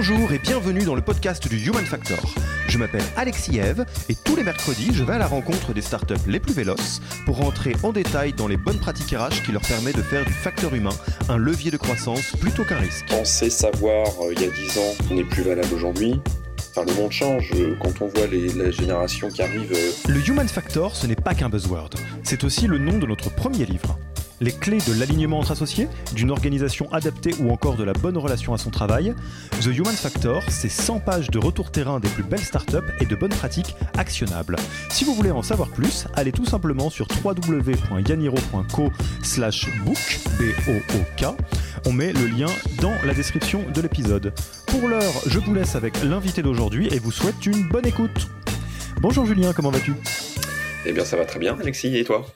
Bonjour et bienvenue dans le podcast du Human Factor. Je m'appelle Alexis Eve et tous les mercredis, je vais à la rencontre des startups les plus véloces pour rentrer en détail dans les bonnes pratiques RH qui leur permettent de faire du facteur humain un levier de croissance plutôt qu'un risque. Penser savoir euh, il y a 10 ans n'est plus valable aujourd'hui. Le monde change euh, quand on voit les, qui arrive. euh, Le Human Factor, ce n'est pas qu'un buzzword, c'est aussi le nom de notre premier livre. Les clés de l'alignement entre associés, d'une organisation adaptée ou encore de la bonne relation à son travail, The Human Factor, c'est 100 pages de retour terrain des plus belles startups et de bonnes pratiques actionnables. Si vous voulez en savoir plus, allez tout simplement sur www.yaniro.co slash book, B-O-O-K. On met le lien dans la description de l'épisode. Pour l'heure, je vous laisse avec l'invité d'aujourd'hui et vous souhaite une bonne écoute. Bonjour Julien, comment vas-tu? Eh bien, ça va très bien, Alexis, et toi?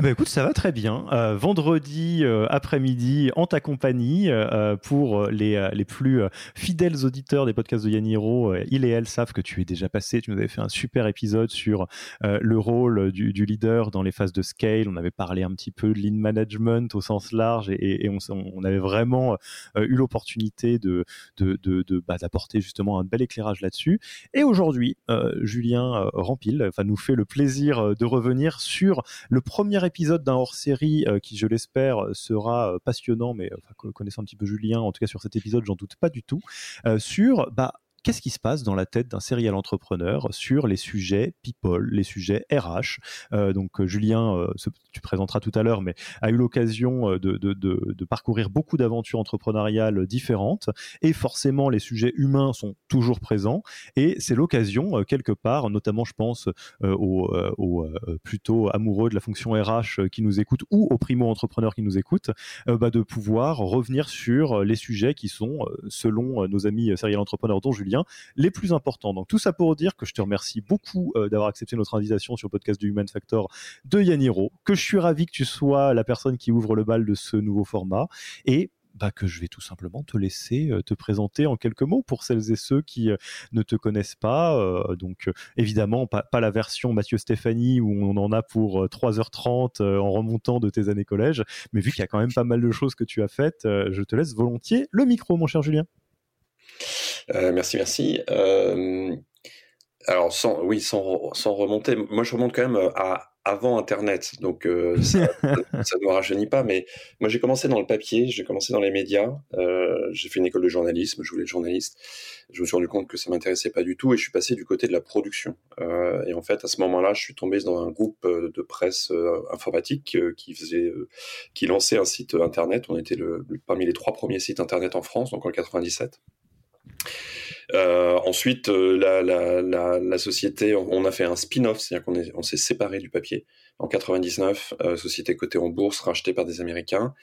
Eh ben écoute, ça va très bien. Euh, vendredi euh, après-midi en ta compagnie euh, pour les, les plus fidèles auditeurs des podcasts de Yaniro, euh, il et elle savent que tu es déjà passé. Tu nous avais fait un super épisode sur le rôle du, leader dans les phases de scale. On avait parlé un petit peu de lean management au sens large et, on, avait vraiment eu l'opportunité de, de, de, bah, d'apporter justement un bel éclairage là-dessus. Et aujourd'hui, Julien Rampil nous fait le plaisir de revenir sur le premier épisode d'un hors-série euh, qui, je l'espère, sera euh, passionnant, mais enfin, co- connaissant un petit peu Julien, en tout cas sur cet épisode, j'en doute pas du tout, euh, sur bah, qu'est-ce qui se passe dans la tête d'un serial entrepreneur sur les sujets people, les sujets RH. Euh, donc euh, Julien, euh, tu présenteras tout à l'heure, mais a eu l'occasion de, parcourir beaucoup d'aventures entrepreneuriales différentes, et forcément les sujets humains sont toujours présents, et c'est l'occasion, quelque part, notamment je pense aux, plutôt amoureux de la fonction RH qui nous écoutent ou aux primo-entrepreneurs qui nous écoutent, bah, de pouvoir revenir sur les sujets qui sont, selon nos amis serial entrepreneurs dont Julien, les plus importants. Donc tout ça pour dire que je te remercie beaucoup euh, d'avoir accepté notre invitation sur le podcast du Human Factor de Yaniro, que je suis ravi que tu sois la personne qui ouvre le bal de ce nouveau format et bah, que je vais tout simplement te laisser euh, te présenter en quelques mots pour celles et ceux qui euh, ne te connaissent pas. Donc évidemment, pas, pas la version Mathieu Stéphanie où on en a pour euh, 3h30 euh, en remontant de tes années collège, mais vu qu'il y a quand même pas mal de choses que tu as faites, je te laisse volontiers le micro, mon cher Julien. Euh, Merci, merci. Euh, alors, sans, oui, sans, sans remonter, moi je remonte quand même à avant Internet, donc euh, ça ne me rajeunit pas, mais moi j'ai commencé dans le papier, j'ai commencé dans les médias, euh, j'ai fait une école de journalisme, je voulais être journaliste, je me suis rendu compte que ça m'intéressait pas du tout et je suis passé du côté de la production. Euh, et en fait, à ce moment-là, je suis tombé dans un groupe euh, de presse euh, informatique euh, qui faisait, euh, qui lançait un site internet. On était le- parmi les trois premiers sites internet en France, donc en 97. Euh, ensuite, euh, la, société, on a fait un spin-off, c'est-à-dire qu'on est- on s'est séparé du papier. En 99, euh, société cotée en bourse, rachetée par des Américains.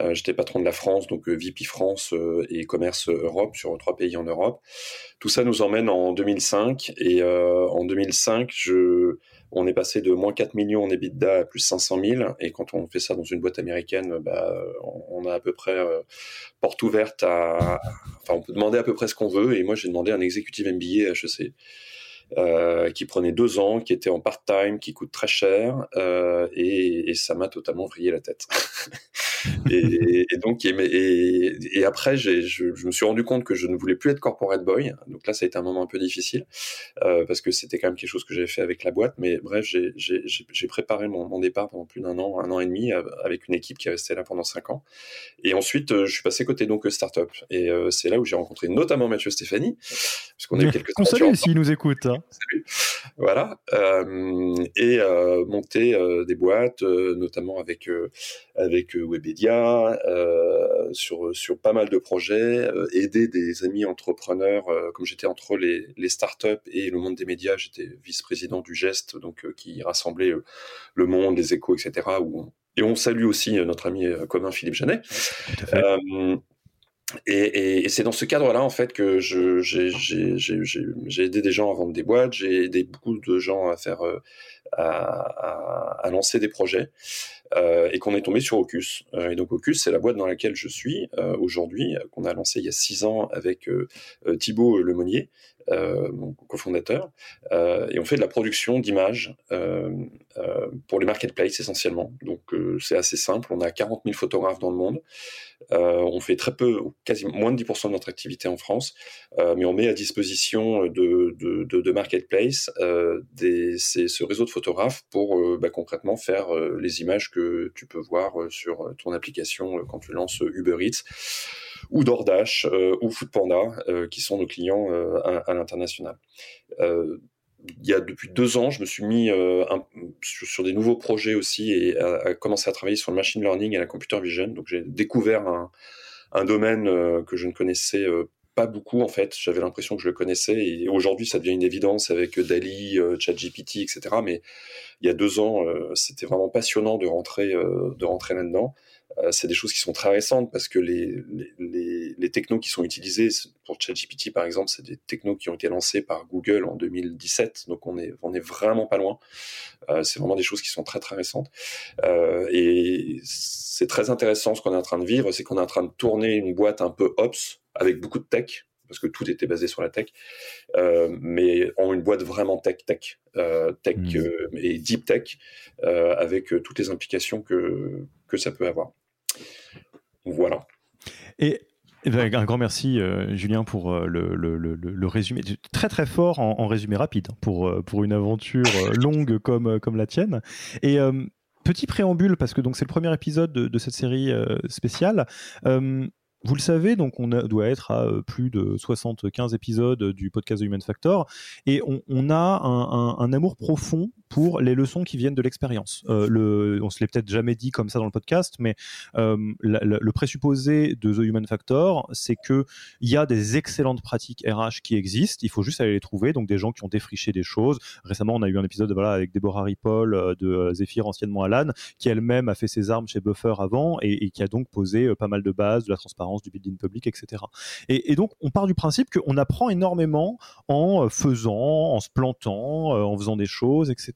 Euh, J'étais patron de la France, donc euh, VP France euh, et commerce Europe sur trois pays en Europe. Tout ça nous emmène en 2005 et en 2005, je, on est passé de moins 4 millions en EBITDA à plus 500 000 et quand on fait ça dans une boîte américaine, bah, on, a à peu près porte ouverte à, enfin on peut demander à peu près ce qu'on veut et moi j'ai demandé un exécutif MBA à HEC. Qui prenait deux ans, qui était en part-time, qui coûte très cher, et, et ça m'a totalement vrillé la tête. et, et donc, et, et, et après, je, je me suis rendu compte que je ne voulais plus être corporate boy. Donc là, ça a été un moment un peu difficile euh, parce que c'était quand même quelque chose que j'avais fait avec la boîte. Mais bref, j'ai, préparé mon, mon, départ pendant plus d'un an, un an et demi, avec une équipe qui est restée là pendant cinq ans. Et ensuite, euh, je suis passé côté donc startup. Et euh, c'est là où j'ai rencontré notamment Mathieu Stéphanie, puisqu'on a eu quelques. On salue s'il nous écoute. Hein. Salut. Voilà. Euh, et euh, monter euh, des boîtes, euh, notamment avec euh, avec Webedia, euh, sur, sur pas mal de projets, aider des amis entrepreneurs, comme j'étais entre les, les startups et le monde des médias, j'étais vice-président du Geste, donc qui rassemblait le monde, les échos, etc. Où et on salue aussi notre ami commun Philippe Janet. Et, et, c'est dans ce cadre-là, en fait, que j'ai aidé des gens à vendre des boîtes, j'ai aidé beaucoup de gens à faire, à, lancer des projets. Euh, et qu'on est tombé sur Ocus. Euh, et donc Ocus, c'est la boîte dans laquelle je suis euh, aujourd'hui, qu'on a lancé il y a six ans avec Thibaut Lemonnier, mon cofondateur, et on fait de la production d'images pour les marketplaces essentiellement. Donc c'est assez simple, on a 40 000 photographes dans le monde, on fait très peu, quasi moins de 10% de notre activité en France, mais on met à disposition de, de, de, de des, ce réseau de photographes pour bah, concrètement faire les images que tu peux voir euh, sur euh, ton application euh, quand tu lances Uber Eats ou DoorDash ou Foodpanda, qui sont nos clients à, l'international. il y a depuis deux ans, je me suis mis sur, des nouveaux projets aussi et à, commencer à travailler sur le machine learning et la computer vision. Donc j'ai découvert un, domaine que je ne connaissais pas beaucoup en fait. J'avais l'impression que je le connaissais et aujourd'hui ça devient une évidence avec Dali, ChatGPT, etc. Mais il y a deux ans, euh, c'était vraiment passionnant de rentrer, euh, de rentrer là-dedans. Euh, c'est des choses qui sont très récentes parce que les, les, les, technos qui sont utilisés pour ChatGPT par exemple, c'est des technos qui ont été lancés par Google en 2017, donc on est on est vraiment pas loin. c'est vraiment des choses qui sont très très récentes et c'est très intéressant ce qu'on est en train de vivre, c'est qu'on est en train de tourner une boîte un peu ops avec beaucoup de tech, parce que tout était basé sur la tech, euh, mais en une boîte vraiment tech, tech, euh, tech mmh. euh, et deep tech, avec toutes les implications que, que ça peut avoir. Voilà. Et eh ben, un grand merci, Julien, pour le, le, le, résumé. Très, très fort en, résumé rapide hein, pour, pour une aventure longue comme, comme la tienne. Et petit préambule, parce que c'est le premier épisode de, de cette série spéciale. Vous le savez, donc on doit être à euh, plus de 75 épisodes du podcast de Human Factor, et on, a un, amour profond pour les leçons qui viennent de l'expérience. Euh, le, on se l'est peut-être jamais dit comme ça dans le podcast, mais euh, le présupposé de The Human Factor, c'est que il y a des excellentes pratiques RH qui existent. Il faut juste aller les trouver. Donc des gens qui ont défriché des choses. Récemment, on a eu un épisode avec Deborah Ripoll de Zephyr, anciennement Alan, qui elle-même a fait ses armes chez Buffer avant et, et qui a donc posé pas mal de bases de la transparence du building public, etc. Et, donc, on part du principe qu'on apprend énormément en faisant, en se plantant, euh, en faisant des choses, etc.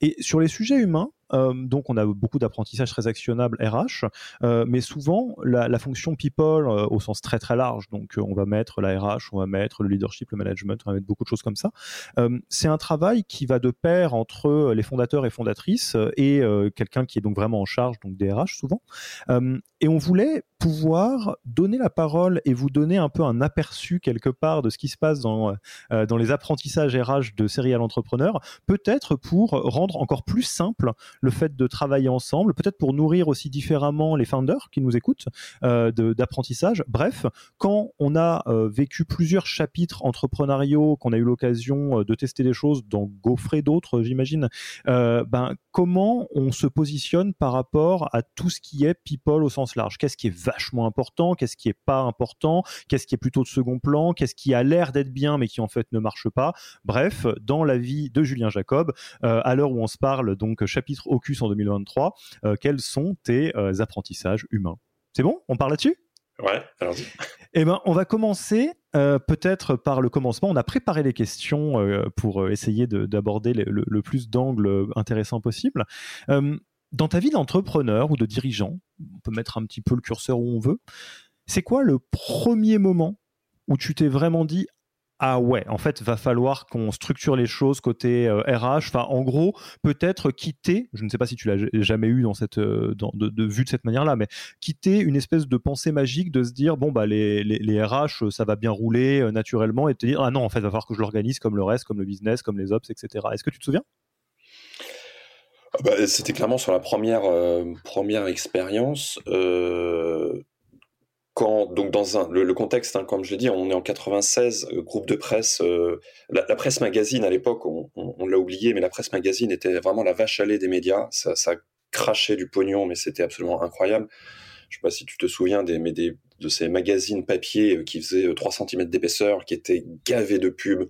Et sur les sujets humains, donc on a beaucoup d'apprentissage très actionnable RH, euh, mais souvent la, fonction people euh, au sens très très large, donc on va mettre la RH, on va mettre le leadership, le management, on va mettre beaucoup de choses comme ça. c'est un travail qui va de pair entre les fondateurs et fondatrices et quelqu'un qui est donc vraiment en charge donc des RH souvent. et on voulait pouvoir donner la parole et vous donner un peu un aperçu quelque part de ce qui se passe dans, dans les apprentissages RH de serial entrepreneurs, peut-être pour rendre encore plus simple le fait de travailler ensemble, peut-être pour nourrir aussi différemment les founders qui nous écoutent euh, d'apprentissage. Bref, quand on a euh, vécu plusieurs chapitres entrepreneuriaux, qu'on a eu l'occasion euh, de tester des choses, d'en gaufrer d'autres, j'imagine, ben, comment on se positionne par rapport à tout ce qui est people au sens large? Qu'est-ce qui est vachement important? Qu'est-ce qui est pas important? Qu'est-ce qui est plutôt de second plan? Qu'est-ce qui a l'air d'être bien mais qui en fait ne marche pas? Bref, dans la vie de Julien Jacob, à l'heure où on se parle, donc chapitre Ocus en 2023, euh, quels sont tes euh, apprentissages humains? C'est bon? On parle là-dessus? Ouais, allons-y. Eh ben, on va commencer euh, peut-être par le commencement. On a préparé les questions pour essayer d'aborder le, plus d'angles intéressants possible. dans ta vie d'entrepreneur ou de dirigeant, on peut mettre un petit peu le curseur où on veut. C'est quoi le premier moment où tu t'es vraiment dit ah ouais, en fait, va falloir qu'on structure les choses côté RH. Euh, enfin, en gros, peut-être quitter, je ne sais pas si tu l'as jamais eu dans cette, euh, de, vue de cette manière-là, mais quitter une espèce de pensée magique de se dire, bon, bah, les, les, RH, ça va bien rouler euh, naturellement et te dire, ah non, en fait, va falloir que je l'organise comme le reste, comme le business, comme les ops, etc. Est-ce que tu te souviens? Ah bah, C'était clairement sur la première, première expérience donc dans un, le, contexte, hein, comme je l'ai dit, on est en 96, euh, groupe de presse, euh, la, presse magazine à l'époque, on, l'a oublié, mais la presse magazine était vraiment la vache à lait des médias. Ça, ça crachait du pognon, mais c'était absolument incroyable. Je sais pas si tu te souviens des, mais des, de ces magazines papier qui faisaient 3 cm d'épaisseur, qui étaient gavés de pubs.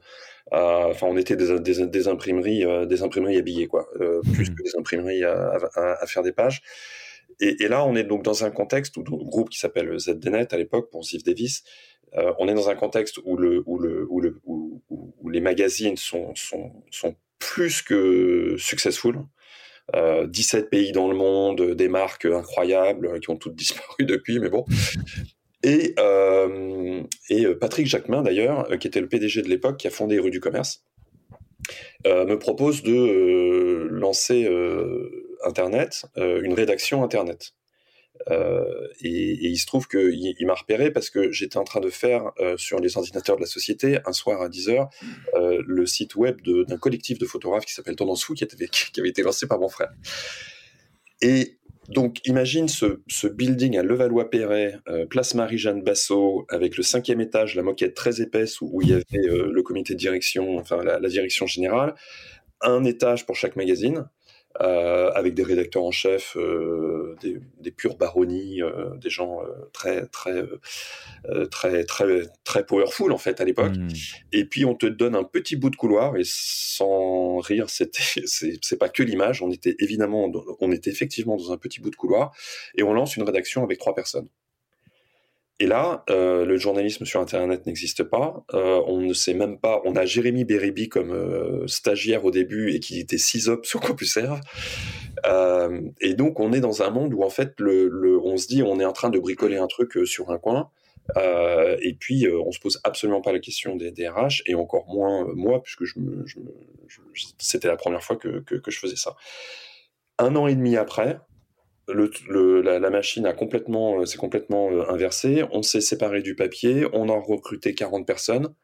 Enfin, on était des, des, des imprimeries, des imprimeries habillées, quoi, plus mmh. que des imprimeries à, à, à faire des pages. Et, là, on est donc dans un contexte où le groupe qui s'appelle ZDNet à l'époque pour Ziv Davis, euh, on est dans un contexte où, le, où, le, où, le, où, où les magazines sont, plus que successful. Euh, 17 pays dans le monde, des marques incroyables qui ont toutes disparu depuis, mais bon. Et, euh, Patrick Jacquemin, d'ailleurs, qui était le PDG de l'époque, qui a fondé Rue du Commerce, euh, me propose de euh, lancer euh, Internet, une rédaction Internet. Euh, et, il se trouve qu'il il, m'a repéré parce que j'étais en train de faire euh, sur les ordinateurs de la société, un soir à 10h, euh, le site web d'un collectif de photographes qui s'appelle Tendance Fou, qui, avait été lancé par mon frère. Et donc, imagine ce, building à Levallois-Perret, euh, place Marie-Jeanne Bassot, avec le cinquième étage, la moquette très épaisse où, il y avait le comité de direction, enfin la, direction générale, un étage pour chaque magazine, euh, avec des rédacteurs en chef, euh, des, des, pures baronnies, euh, des gens euh, très très euh, très très très powerful en fait à l'époque. Mmh. Et puis on te donne un petit bout de couloir et sans rire, c'était c'est pas que l'image. On était évidemment, on était effectivement dans un petit bout de couloir et on lance une rédaction avec trois personnes. Et là, euh, le journalisme sur Internet n'existe pas. Euh, on ne sait même pas. On a Jérémy Beribi comme euh, stagiaire au début et qui était CISOP sur CompuServe. Et donc, on est dans un monde où en fait, on se dit, on est en train de bricoler un truc sur un coin. Et puis, on se pose absolument pas la question des DRH et encore moins moi, puisque c'était la première fois que je faisais ça. Un an et demi après, la, machine a complètement, euh, s'est complètement euh, inversée. On s'est séparé du papier, on a recruté 40 personnes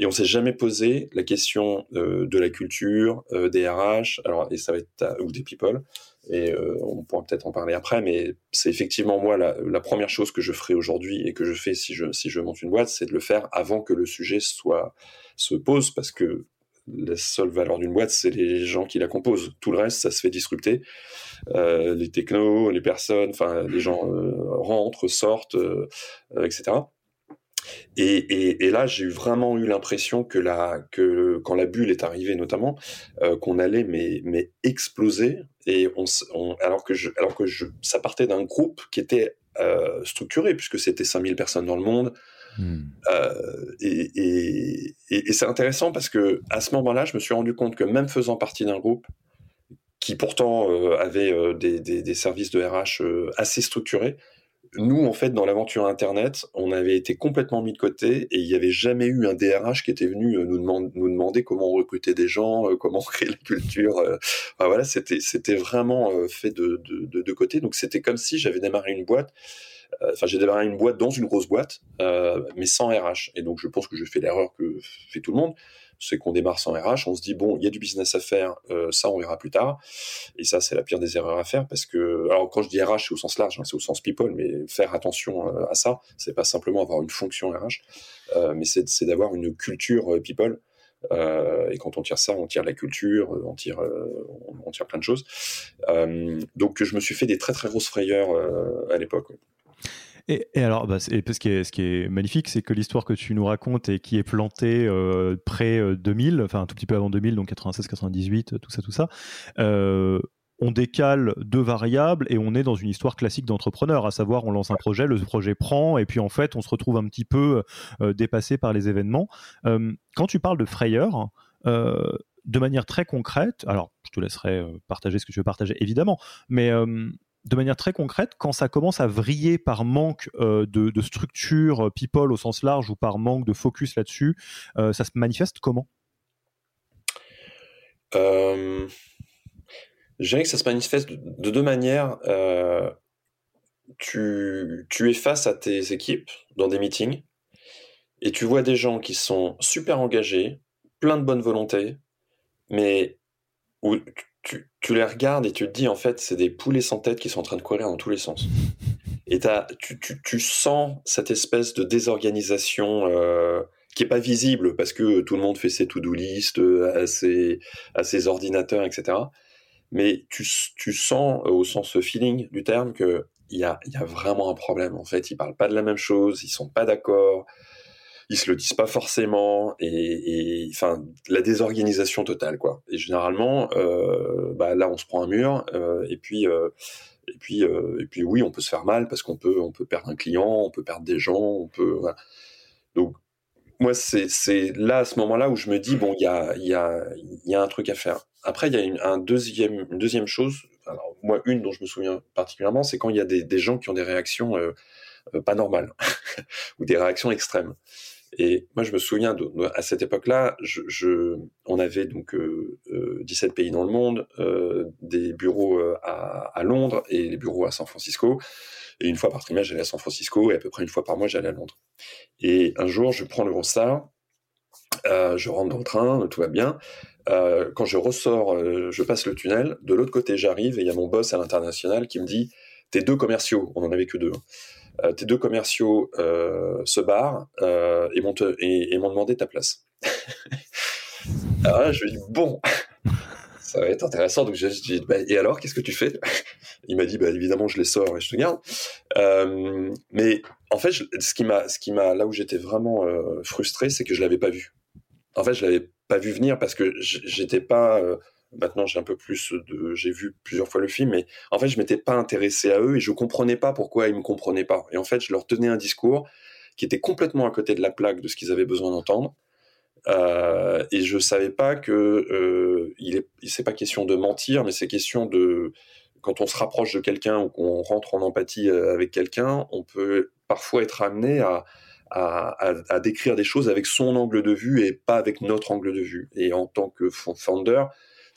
et on s'est jamais posé la question euh, de la culture, euh, des RH, alors et ça va être ou des people. Et euh, on pourra peut-être en parler après, mais c'est effectivement moi la, la, première chose que je ferai aujourd'hui et que je fais si je si je monte une boîte, c'est de le faire avant que le sujet soit se pose parce que la seule valeur d'une boîte, c'est les gens qui la composent. Tout le reste, ça se fait disrupter. Euh, les technos, les personnes, enfin, les gens euh, rentrent, sortent, euh, etc. Et, là, j'ai vraiment eu l'impression que, quand la bulle est arrivée, notamment, qu'on allait mais, mais exploser. Et alors que, ça partait d'un groupe qui était structuré, puisque c'était 5000 personnes dans le monde, Hmm. Euh, et, c'est intéressant parce que à ce moment-là, je me suis rendu compte que même faisant partie d'un groupe qui pourtant euh, avait euh, des, services de RH assez structurés, nous, en fait, dans l'aventure Internet, on avait été complètement mis de côté et il n'y avait jamais eu un DRH qui était venu nous, demander, comment recruter des gens, comment créer la culture. Voilà, c'était vraiment fait de, côté. Donc c'était comme si j'avais démarré une boîte enfin, j'ai démarré une boîte dans une grosse boîte, euh, mais sans RH. Et donc, je pense que je fais l'erreur que fait tout le monde c'est qu'on démarre sans RH, on se dit bon, il y a du business à faire, euh, ça on verra plus tard. Et ça, c'est la pire des erreurs à faire parce que, alors quand je dis RH, c'est au sens large, hein, c'est au sens people, mais faire attention euh, à ça, c'est pas simplement avoir une fonction RH, euh, mais c'est d'avoir une culture euh, people. et quand on tire ça, on tire la culture, on tire, on, tire plein de choses. donc, je me suis fait des très très grosses frayeurs à l'époque. Et, alors, bah, ce, qui est, magnifique, c'est que l'histoire que tu nous racontes et qui est plantée euh, près 2000, enfin un tout petit peu avant 2000, donc 96, 98, tout ça, tout ça, euh, on décale deux variables et on est dans une histoire classique d'entrepreneur, à savoir on lance un projet, le projet prend et puis en fait on se retrouve un petit peu euh, dépassé par les événements. Euh, quand tu parles de frayeur, euh, de manière très concrète, alors je te laisserai partager ce que tu veux partager évidemment, mais de manière très concrète, quand ça commence à vriller par manque euh, de, structure euh, people au sens large ou par manque de focus là-dessus, euh, ça se manifeste comment? Euh, Je que ça se manifeste de, de deux manières. Tu, tu es face à tes équipes dans des meetings et tu vois des gens qui sont super engagés, plein de bonne volonté, mais tu, les regardes et tu te dis, en fait, c'est des poulets sans tête qui sont en train de courir dans tous les sens. Et tu, tu, tu, sens cette espèce de désorganisation euh, qui est pas visible parce que tout le monde fait ses to-do list euh, à ses, à ses ordinateurs, etc. Mais tu, tu sens, euh, au sens feeling du terme, que il y a, y a vraiment un problème. En fait, ils parlent pas de la même chose, ils sont pas d'accord, ils se le disent pas forcément, et, enfin, la désorganisation totale, quoi. Et généralement, euh, bah, là, on se prend un mur, euh, et puis. Euh, et puis, et puis oui, on peut se faire mal parce qu'on peut, on peut perdre un client, on peut perdre des gens, on peut. Donc moi, c'est là, à ce moment-là, où je me dis, bon, il y a, y, a, y a un truc à faire. Après, il y a une, un deuxième, deuxième chose, moi, une dont je me souviens particulièrement, c'est quand il y a des, des, gens qui ont des réactions pas normales, ou des réactions extrêmes. Et moi, je me souviens, à cette époque-là, on avait donc euh, 17 euh, pays dans le monde, euh, des bureaux euh, à, Londres et les bureaux à San Francisco. Et une fois par trimestre, j'allais à San Francisco et à peu près une fois par mois, j'allais à Londres. Et un jour, je prends le Eurostar, euh, je rentre dans le train, tout va bien. Euh, quand je ressors, euh, je passe le tunnel. De l'autre côté, j'arrive et il y a mon boss à l'international qui me dit Tes deux commerciaux, on en avait que deux, hein. euh, tes deux commerciaux euh, se barrent et m'ont et, et demandé ta place. Alors là, je lui dis Bon ça va être intéressant. Donc j'ai dit, bah, et alors, qu'est-ce que tu fais? Il m'a dit, bah, évidemment, je les sors et je te garde. Euh, mais en fait, ce qui m'a, ce qui m'a, là où j'étais vraiment euh, frustré, c'est que je l'avais pas vu. En fait, je l'avais pas vu venir parce que j'étais pas. Euh, maintenant, j'ai un peu plus de, j'ai vu plusieurs fois le film, mais en fait, je m'étais pas intéressé à eux et je comprenais pas pourquoi ils me comprenaient pas. Et en fait, je leur tenais un discours qui était complètement à côté de la plaque de ce qu'ils avaient besoin d'entendre. Euh, et je savais pas que euh, il est, c'est pas question de mentir, mais c'est question de quand on se rapproche de quelqu'un ou qu'on rentre en empathie euh, avec quelqu'un, on peut parfois être amené à, à, à, décrire des choses avec son angle de vue et pas avec notre angle de vue. Et en tant que founder,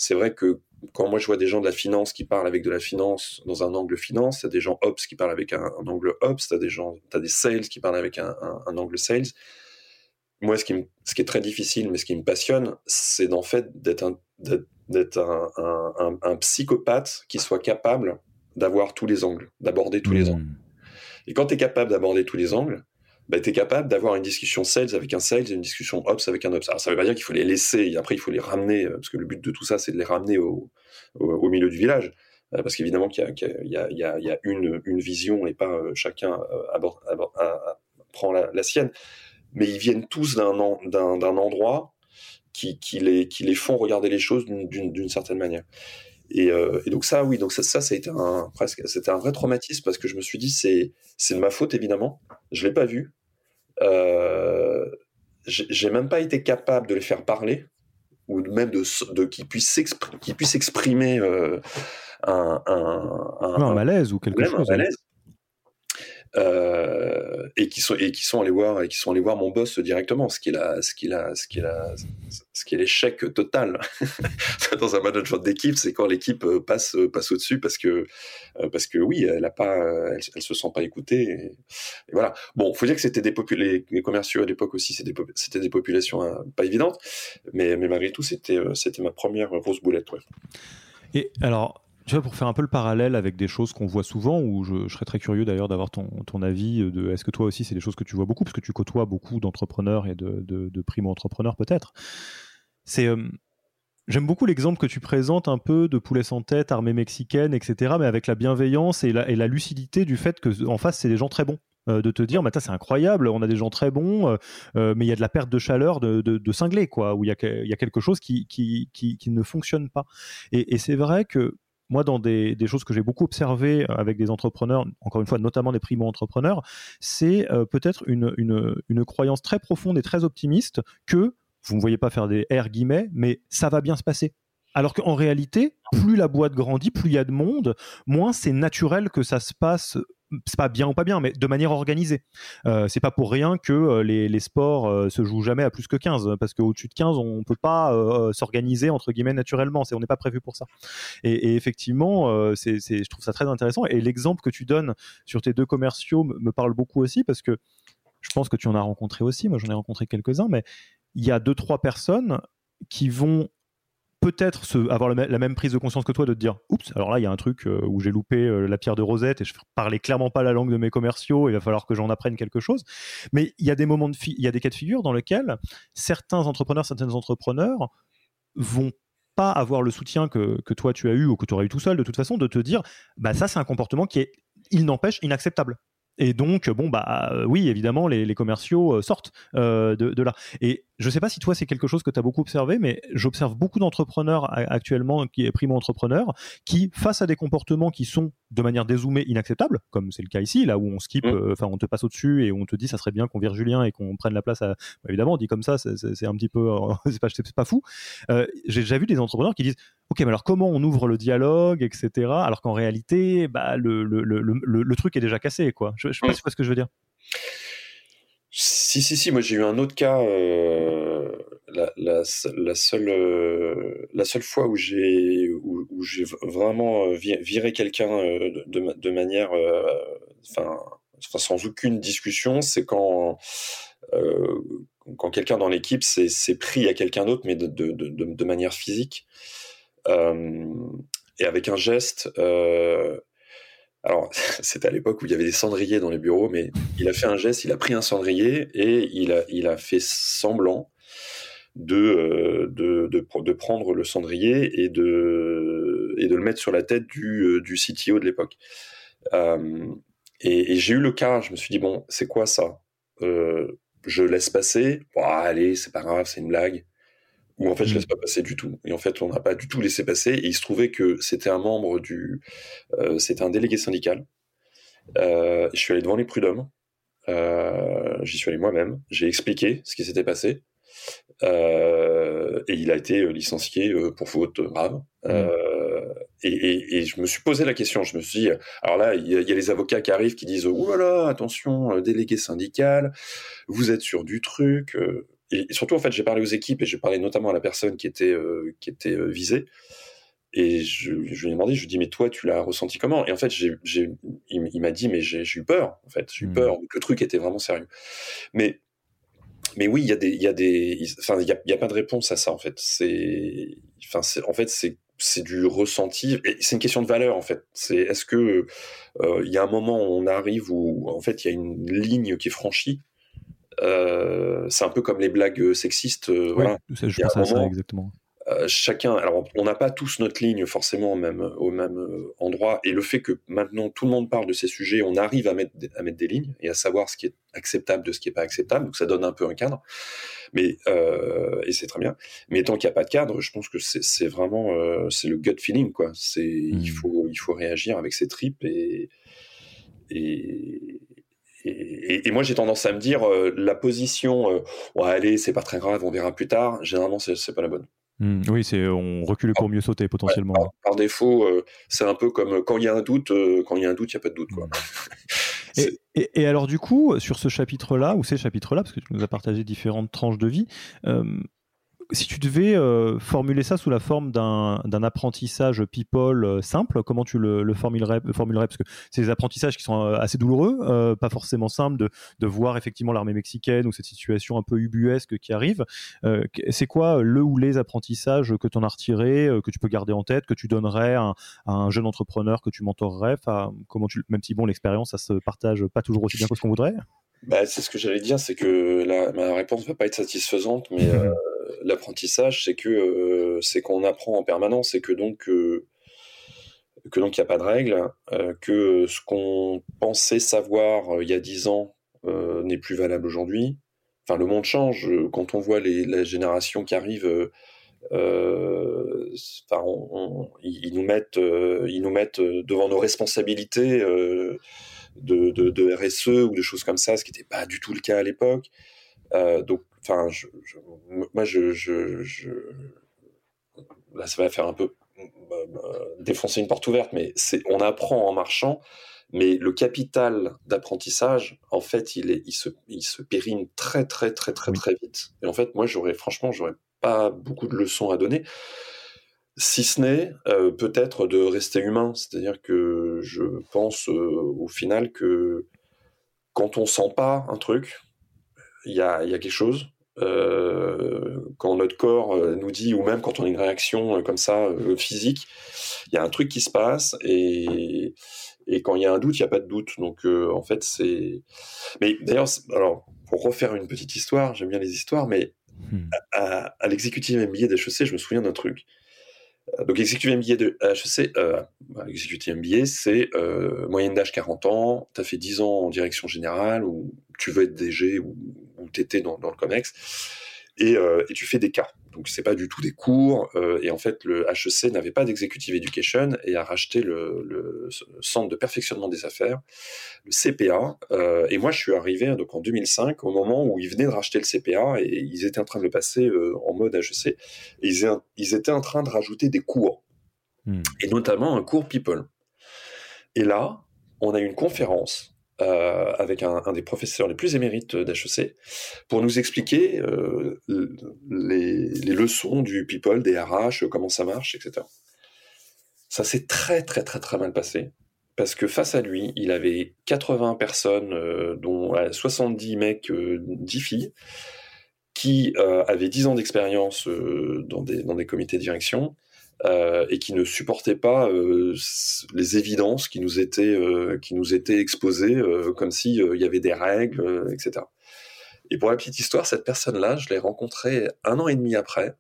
c'est vrai que quand moi je vois des gens de la finance qui parlent avec de la finance dans un angle finance, t'as des gens ops qui parlent avec un, un angle ops, t'as des gens, t'as des sales qui parlent avec un, un, un angle sales moi, ce qui, ce qui est très difficile, mais ce qui me passionne, c'est d'en fait d'être un, d'être un, psychopathe qui soit capable d'avoir tous les angles, d'aborder tous les mmh. angles. Et quand tu es capable d'aborder tous les angles, bah, tu es capable d'avoir une discussion sales avec un sales une discussion ops avec un ops. Alors, ça veut pas dire qu'il faut les laisser, et après, il faut les ramener, euh, parce que le but de tout ça, c'est de les ramener au, milieu du village. Euh, parce qu'évidemment qu'il y a, une, vision et pas euh, chacun prend la, sienne mais ils viennent tous d'un endroit qui les font regarder les choses d'une certaine manière. Et, euh, et, donc ça, oui, donc ça, ça, ça a été un presque, c'était un vrai traumatisme parce que je me suis dit c'est c'est de ma faute évidemment. Je l'ai pas vu. Euh, j'ai même pas été capable de les faire parler ou même de, de qu'ils puissent exprimer, qu'ils puissent exprimer euh, un, un, un, un, malaise ou quelque chose. Un malaise euh, et qui sont et qui sont allés voir et qui sont allés voir mon boss directement ce qui est ce qui est ce qui est l'échec total. Dans un management d'équipe c'est quand l'équipe euh, passe euh, passe au dessus parce que parce que oui elle a pas elle, se sent pas écoutée et, voilà. Bon faut dire que c'était des les, les, commerciaux à l'époque aussi c'était des populations hein, pas évidentes mais mais malgré tout c'était c'était ma première grosse boulette et alors tu vois, pour faire un peu le parallèle avec des choses qu'on voit souvent, où je, serais très curieux d'ailleurs d'avoir ton, ton, avis de est-ce que toi aussi c'est des choses que tu vois beaucoup, parce que tu côtoies beaucoup d'entrepreneurs et de, de, primo-entrepreneurs peut-être. C'est. Euh, J'aime beaucoup l'exemple que tu présentes un peu de poulet sans tête, armée mexicaine, etc., mais avec la bienveillance et la, lucidité du fait que en face c'est des gens très bons. Euh, de te dire, bah, c'est incroyable, on a des gens très bons, euh, mais il y a de la perte de chaleur de, de, de cinglé, quoi, où il y y a quelque chose qui, qui, qui, ne fonctionne pas. Et c'est vrai que moi, dans des, choses que j'ai beaucoup observées euh, avec des entrepreneurs, encore une fois, notamment des primo-entrepreneurs, c'est euh, peut-être une, croyance très profonde et très optimiste que, vous ne voyez pas faire des R guillemets, mais ça va bien se passer. Alors qu'en réalité, plus la boîte grandit, plus il y a de monde, moins c'est naturel que ça se passe c'est pas bien ou pas bien, mais de manière organisée. Euh, c'est pas pour rien que euh, les, sports euh, se jouent jamais à plus que 15, parce qu'au-dessus de 15, on peut pas euh, s'organiser entre guillemets naturellement. On n'est pas prévu pour ça. Et, et effectivement, c'est, je trouve ça très intéressant. Et l'exemple que tu donnes sur tes deux commerciaux me, me parle beaucoup aussi, parce que je pense que tu en as rencontré aussi. Moi, j'en ai rencontré quelques-uns, mais il y a deux trois personnes qui vont peut-être avoir la, même prise de conscience que toi de te dire oups alors là il y a un truc euh, où j'ai loupé euh, la pierre de Rosette et je parlais clairement pas la langue de mes commerciaux il va falloir que j'en apprenne quelque chose mais il y a des moments de il y a des cas de figure dans lesquels certains entrepreneurs certains entrepreneurs vont pas avoir le soutien que, que toi tu as eu ou que tu aurais eu tout seul de toute façon de te dire bah ça c'est un comportement qui est il n'empêche inacceptable. Et donc, bon, bah oui, évidemment, les, commerciaux euh, sortent euh, de, là. Et je ne sais pas si toi, c'est quelque chose que tu as beaucoup observé, mais j'observe beaucoup d'entrepreneurs actuellement, qui est primo-entrepreneurs, qui, face à des comportements qui sont de manière dézoomée inacceptables, comme c'est le cas ici, là où on skip, mmh. enfin, on te passe au-dessus et on te dit ça serait bien qu'on vire Julien et qu'on prenne la place à. Bah, évidemment, on dit comme ça, c'est un petit peu. c'est pas, pas fou. J'ai déjà vu des entrepreneurs qui disent ok, mais alors comment on ouvre le dialogue, etc. Alors qu'en réalité, bah, le, le, le, le, truc est déjà cassé, quoi. Je, ne sais pas mm. si tu vois ce que je veux dire. Si, si, si, moi j'ai eu un autre cas, euh, la, la, la, seule, euh, la seule fois où j'ai où, j'ai vraiment euh, viré quelqu'un de, de, manière, enfin, sans aucune discussion, c'est quand quand quelqu'un dans l'équipe s'est pris à quelqu'un d'autre, mais de, de, de, manière physique. Euh, et avec un geste. Euh, alors, c'était à l'époque où il y avait des cendriers dans les bureaux, mais il a fait un geste, il a pris un cendrier et il a, il a fait semblant de, euh, de, de, prendre le cendrier et de, et de le mettre sur la tête du, du CTO de l'époque. Euh, et, j'ai eu le cas, je me suis dit, bon, c'est quoi ça? Euh, Je laisse passer, bon, allez, c'est pas grave, c'est une blague où en fait je laisse pas passer du tout. Et en fait on n'a pas du tout laissé passer. Et il se trouvait que c'était un membre du, euh, c'était un délégué syndical. Euh, je suis allé devant les prud'hommes. Euh, J'y suis allé moi-même. J'ai expliqué ce qui s'était passé. Et il a été licencié pour faute grave. Mmh. Et, et, et, je me suis posé la question. Je me suis dit, alors là, il y, a, il y a les avocats qui arrivent qui disent, oh là là, attention, délégué syndical, vous êtes sur du truc et, surtout, en fait, j'ai parlé aux équipes et j'ai parlé notamment à la personne qui était, euh, qui était euh, visée. Et je, je, lui ai demandé, je lui ai dit, mais toi, tu l'as ressenti comment? Et en fait, j'ai, il, m'a dit, mais j'ai, eu peur, en fait. J'ai eu hmm. peur. le truc était vraiment sérieux. Mais, mais oui, il y a des, il y a des, enfin, il y a, y a, pas de réponse à ça, en fait. C'est, enfin, en fait, c'est, c'est du ressenti. Et c'est une question de valeur, en fait. C'est, est-ce que, euh, il y a un moment où on arrive où, en fait, il y a une ligne qui est franchie c'est un peu comme les blagues sexistes. Euh, voilà. Je pense à ça exactement. Euh, chacun, alors on n'a pas tous notre ligne forcément au même, au même endroit, et le fait que maintenant tout le monde parle de ces sujets, on arrive à mettre, à mettre des lignes et à savoir ce qui est acceptable de ce qui n'est pas acceptable, donc ça donne un peu un cadre, mais et c'est très bien. Mais tant qu'il n'y a pas de cadre, je pense que c'est vraiment c'est le gut feeling quoi. C'est il mmh. faut il faut réagir avec ses tripes et et, et, moi, j'ai tendance à me dire, euh, la position, euh, ouais, allez, c'est pas très grave, on verra plus tard, généralement, c'est pas la bonne. Mmh, oui, c'est on recule pour mieux sauter potentiellement. par, défaut, euh, c'est un peu comme quand il y a un doute, quand il y a un doute, il n'y a pas de doute. Quoi. et, et, alors du coup, sur ce chapitre-là, ou ces chapitres-là, parce que tu nous as partagé différentes tranches de vie, si tu devais euh, formuler ça sous la forme d'un apprentissage people euh, simple, comment tu le, formulerais, formulerais, Parce que c'est des apprentissages qui sont euh, assez douloureux, pas forcément simples de, de voir effectivement l'armée mexicaine ou cette situation un peu ubuesque qui arrive. c'est quoi le ou les apprentissages que tu en as retirés, que tu peux garder en tête, que tu donnerais à, un jeune entrepreneur que tu mentorerais? Comment tu, Même si bon, l'expérience, ça se partage pas toujours aussi bien que ce qu'on voudrait? Bah, c'est ce que j'allais dire, c'est que la, ma réponse ne va pas être satisfaisante, mais l'apprentissage, c'est que euh, c'est qu'on apprend en permanence et que donc euh, que donc il n'y a pas de règles, euh, que ce qu'on pensait savoir il y a dix ans n'est plus valable aujourd'hui. Enfin, le monde change. Quand on voit les, la génération qui arrive, ils nous mettent, ils nous mettent devant nos responsabilités de, de, de, RSE ou de choses comme ça, ce qui n'était pas du tout le cas à l'époque. Donc enfin, je, moi, je, je, là, ça va faire un peu euh, défoncer une porte ouverte, mais c'est, on apprend en marchant, mais le capital d'apprentissage, en fait, il, est, il, se, il se périme très, très, très, très, très vite. Et en fait, moi, j'aurais, franchement, j'aurais pas beaucoup de leçons à donner, si ce n'est euh, peut-être de rester humain. C'est-à-dire que je pense euh, au final que quand on sent pas un truc, il y a, y a quelque chose. Euh, quand notre corps euh, nous dit, ou même quand on a une réaction euh, comme ça physique, il y a un truc qui se passe et, et quand il y a un doute, il n'y a pas de doute. Donc en fait, c'est. Mais d'ailleurs, alors pour refaire une petite histoire, j'aime bien les histoires, mais hmm. à, à l'exécutif MBA d'HEC, je me souviens d'un truc. donc, exécutif MBA de HEC, euh, bah, exécutif MBA, c'est euh, moyenne d'âge 40 ans, tu as fait 10 ans en direction générale, ou tu veux être DG, ou, ou tu étais dans, dans, le COMEX, et, euh, et, tu fais des cas. Donc, c'est pas du tout des cours, euh, et en fait, le HEC n'avait pas d'executive education et a racheté le, le, centre de perfectionnement des affaires, le CPA, euh, et moi, je suis arrivé donc en 2005, au moment où ils venaient de racheter le CPA, et ils étaient en train de le passer en mode HEC, et ils, ils étaient en train de rajouter des cours, hmm. et notamment un cours People. Et là, on a une conférence euh, avec un, des professeurs les plus émérites d'HEC pour nous expliquer euh, les, les, leçons du people, des RH, comment ça marche, etc. Ça s'est très très très très mal passé parce que face à lui, il avait 80 personnes, euh, dont 70 mecs, 10 filles, qui avaient 10 ans d'expérience dans, des, dans des comités de direction euh, et qui ne supportait pas euh, les évidences qui nous étaient, euh, qui nous étaient exposées comme s'il il y avait des règles, etc. Et pour la petite histoire, cette personne-là, je l'ai rencontrée un an et demi après,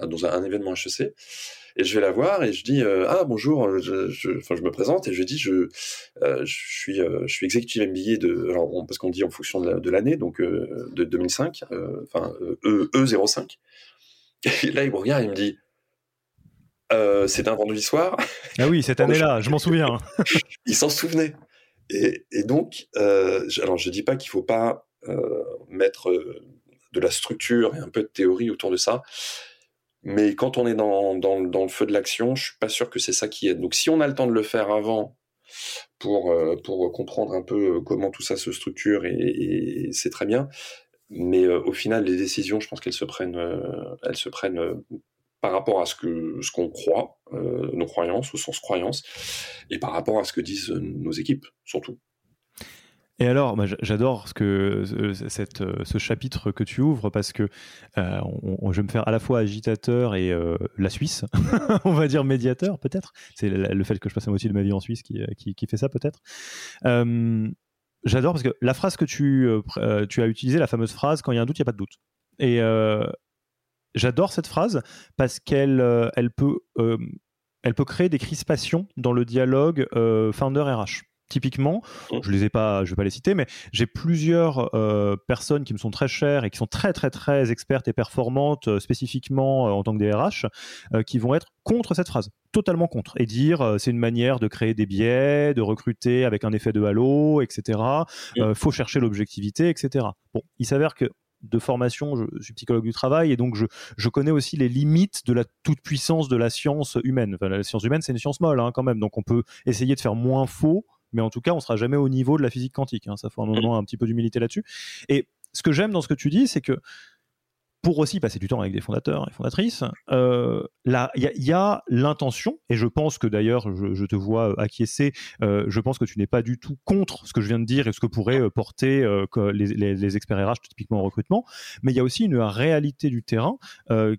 dans un, événement HEC, et je vais la voir et je dis ah bonjour je, je, me présente et je dis je je suis je suis exécutif MBA de alors parce qu'on dit en fonction de l'année donc de 2005 enfin E E 05 et là il me regarde et il me dit euh, c'était un vendredi soir. Ah oui, cette année-là, je m'en souviens. il s'en souvenait. Et, et donc, euh, alors je dis pas qu'il faut pas euh, mettre euh, de la structure et un peu de théorie autour de ça, mais quand on est dans, dans, dans le feu de l'action, je suis pas sûr que c'est ça qui aide. Donc si on a le temps de le faire avant pour, euh, pour comprendre un peu comment tout ça se structure, et, et c'est très bien. Mais au final, les décisions, je pense qu'elles se prennent, elles se prennent par rapport à ce que ce qu'on croit, euh, nos croyances, au sens croyance, et par rapport à ce que disent nos équipes, surtout. Et alors, j'adore ce que cette, ce chapitre que tu ouvres parce que euh, je vais me faire à la fois agitateur et euh, la Suisse, on va dire médiateur peut-être. C'est le, fait que je passe la moitié de ma vie en Suisse qui, qui, fait ça peut-être. Euh, j'adore parce que la phrase que tu, euh, tu as utilisée, la fameuse phrase quand il y a un doute, il n'y a pas de doute. Et J'adore cette phrase parce qu'elle euh, elle peut, euh, elle peut créer des crispations dans le dialogue euh, founder RH. Typiquement, mmh. je les ai pas, je vais pas les citer, mais j'ai plusieurs personnes qui me sont très chères et qui sont très très très expertes et performantes spécifiquement en tant que DRH, qui vont être contre cette phrase, totalement contre, et dire c'est une manière de créer des biais, de recruter avec un effet de halo, etc. Mmh. faut chercher l'objectivité, etc. Bon, il s'avère que de formation, je, suis psychologue du travail et donc je, je, connais aussi les limites de la toute puissance de la science humaine. la science humaine, c'est une science molle hein, quand même, donc on peut essayer de faire moins faux, mais en tout cas, on sera jamais au niveau de la physique quantique. Hein. ça faut un moment un petit peu d'humilité là-dessus. Et ce que j'aime dans ce que tu dis, c'est que pour aussi passer du temps avec des fondateurs et fondatrices, euh, il y a, l'intention, et je pense que d'ailleurs, je, te vois euh, acquiescer, euh, je pense que tu n'es pas du tout contre ce que je viens de dire et ce que pourraient euh, porter que les, les, experts RH, typiquement en recrutement, mais il y a aussi une réalité du terrain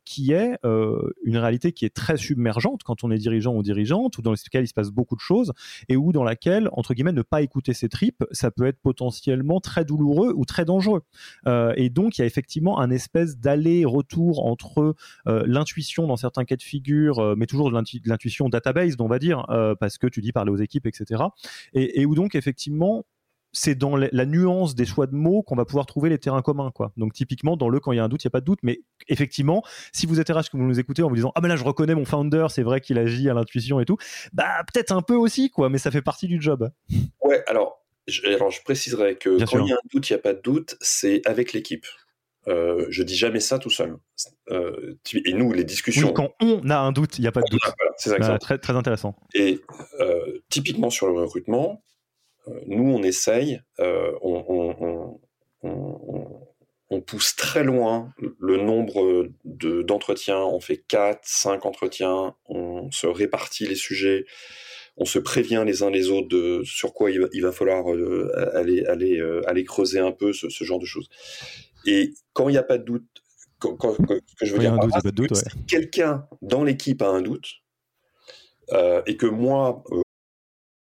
qui est une réalité qui est très submergente quand on est dirigeant ou dirigeante, ou dans laquelle il se passe beaucoup de choses, et où dans laquelle, entre guillemets, ne pas écouter ses tripes, ça peut être potentiellement très douloureux ou très dangereux. et donc, il y a effectivement un espèce d'aller aller-retour entre euh, l'intuition dans certains cas de figure, euh, mais toujours de l'intuition database, on va dire, euh, parce que tu dis parler aux équipes, etc. Et, où donc effectivement c'est dans la nuance des choix de mots qu'on va pouvoir trouver les terrains communs. Quoi. Donc typiquement, dans le quand il y a un doute, il n'y a pas de doute. Mais effectivement, si vous êtes RH, que vous nous écoutez en vous disant Ah ben là, je reconnais mon founder, c'est vrai qu'il agit à l'intuition et tout, bah peut-être un peu aussi, quoi, mais ça fait partie du job. Ouais, alors je, alors je préciserai que quand il y a un doute, il n'y a pas de doute, c'est avec l'équipe. Euh, je dis jamais ça tout seul. Euh, et nous, les discussions. quand on a un doute, il n'y a pas de doute. c'est bah, très, très intéressant. Et euh, typiquement sur le recrutement, nous, on essaye, on, on, pousse très loin le nombre d'entretiens. on fait 4, 5 entretiens, on se répartit les sujets on se prévient les uns les autres de sur quoi il va, il va falloir aller, aller, aller creuser un peu ce, ce, genre de choses. Et quand il n'y a pas de doute, quand, que je veux dire, si quelqu'un dans l'équipe a un doute, euh, et que moi, euh,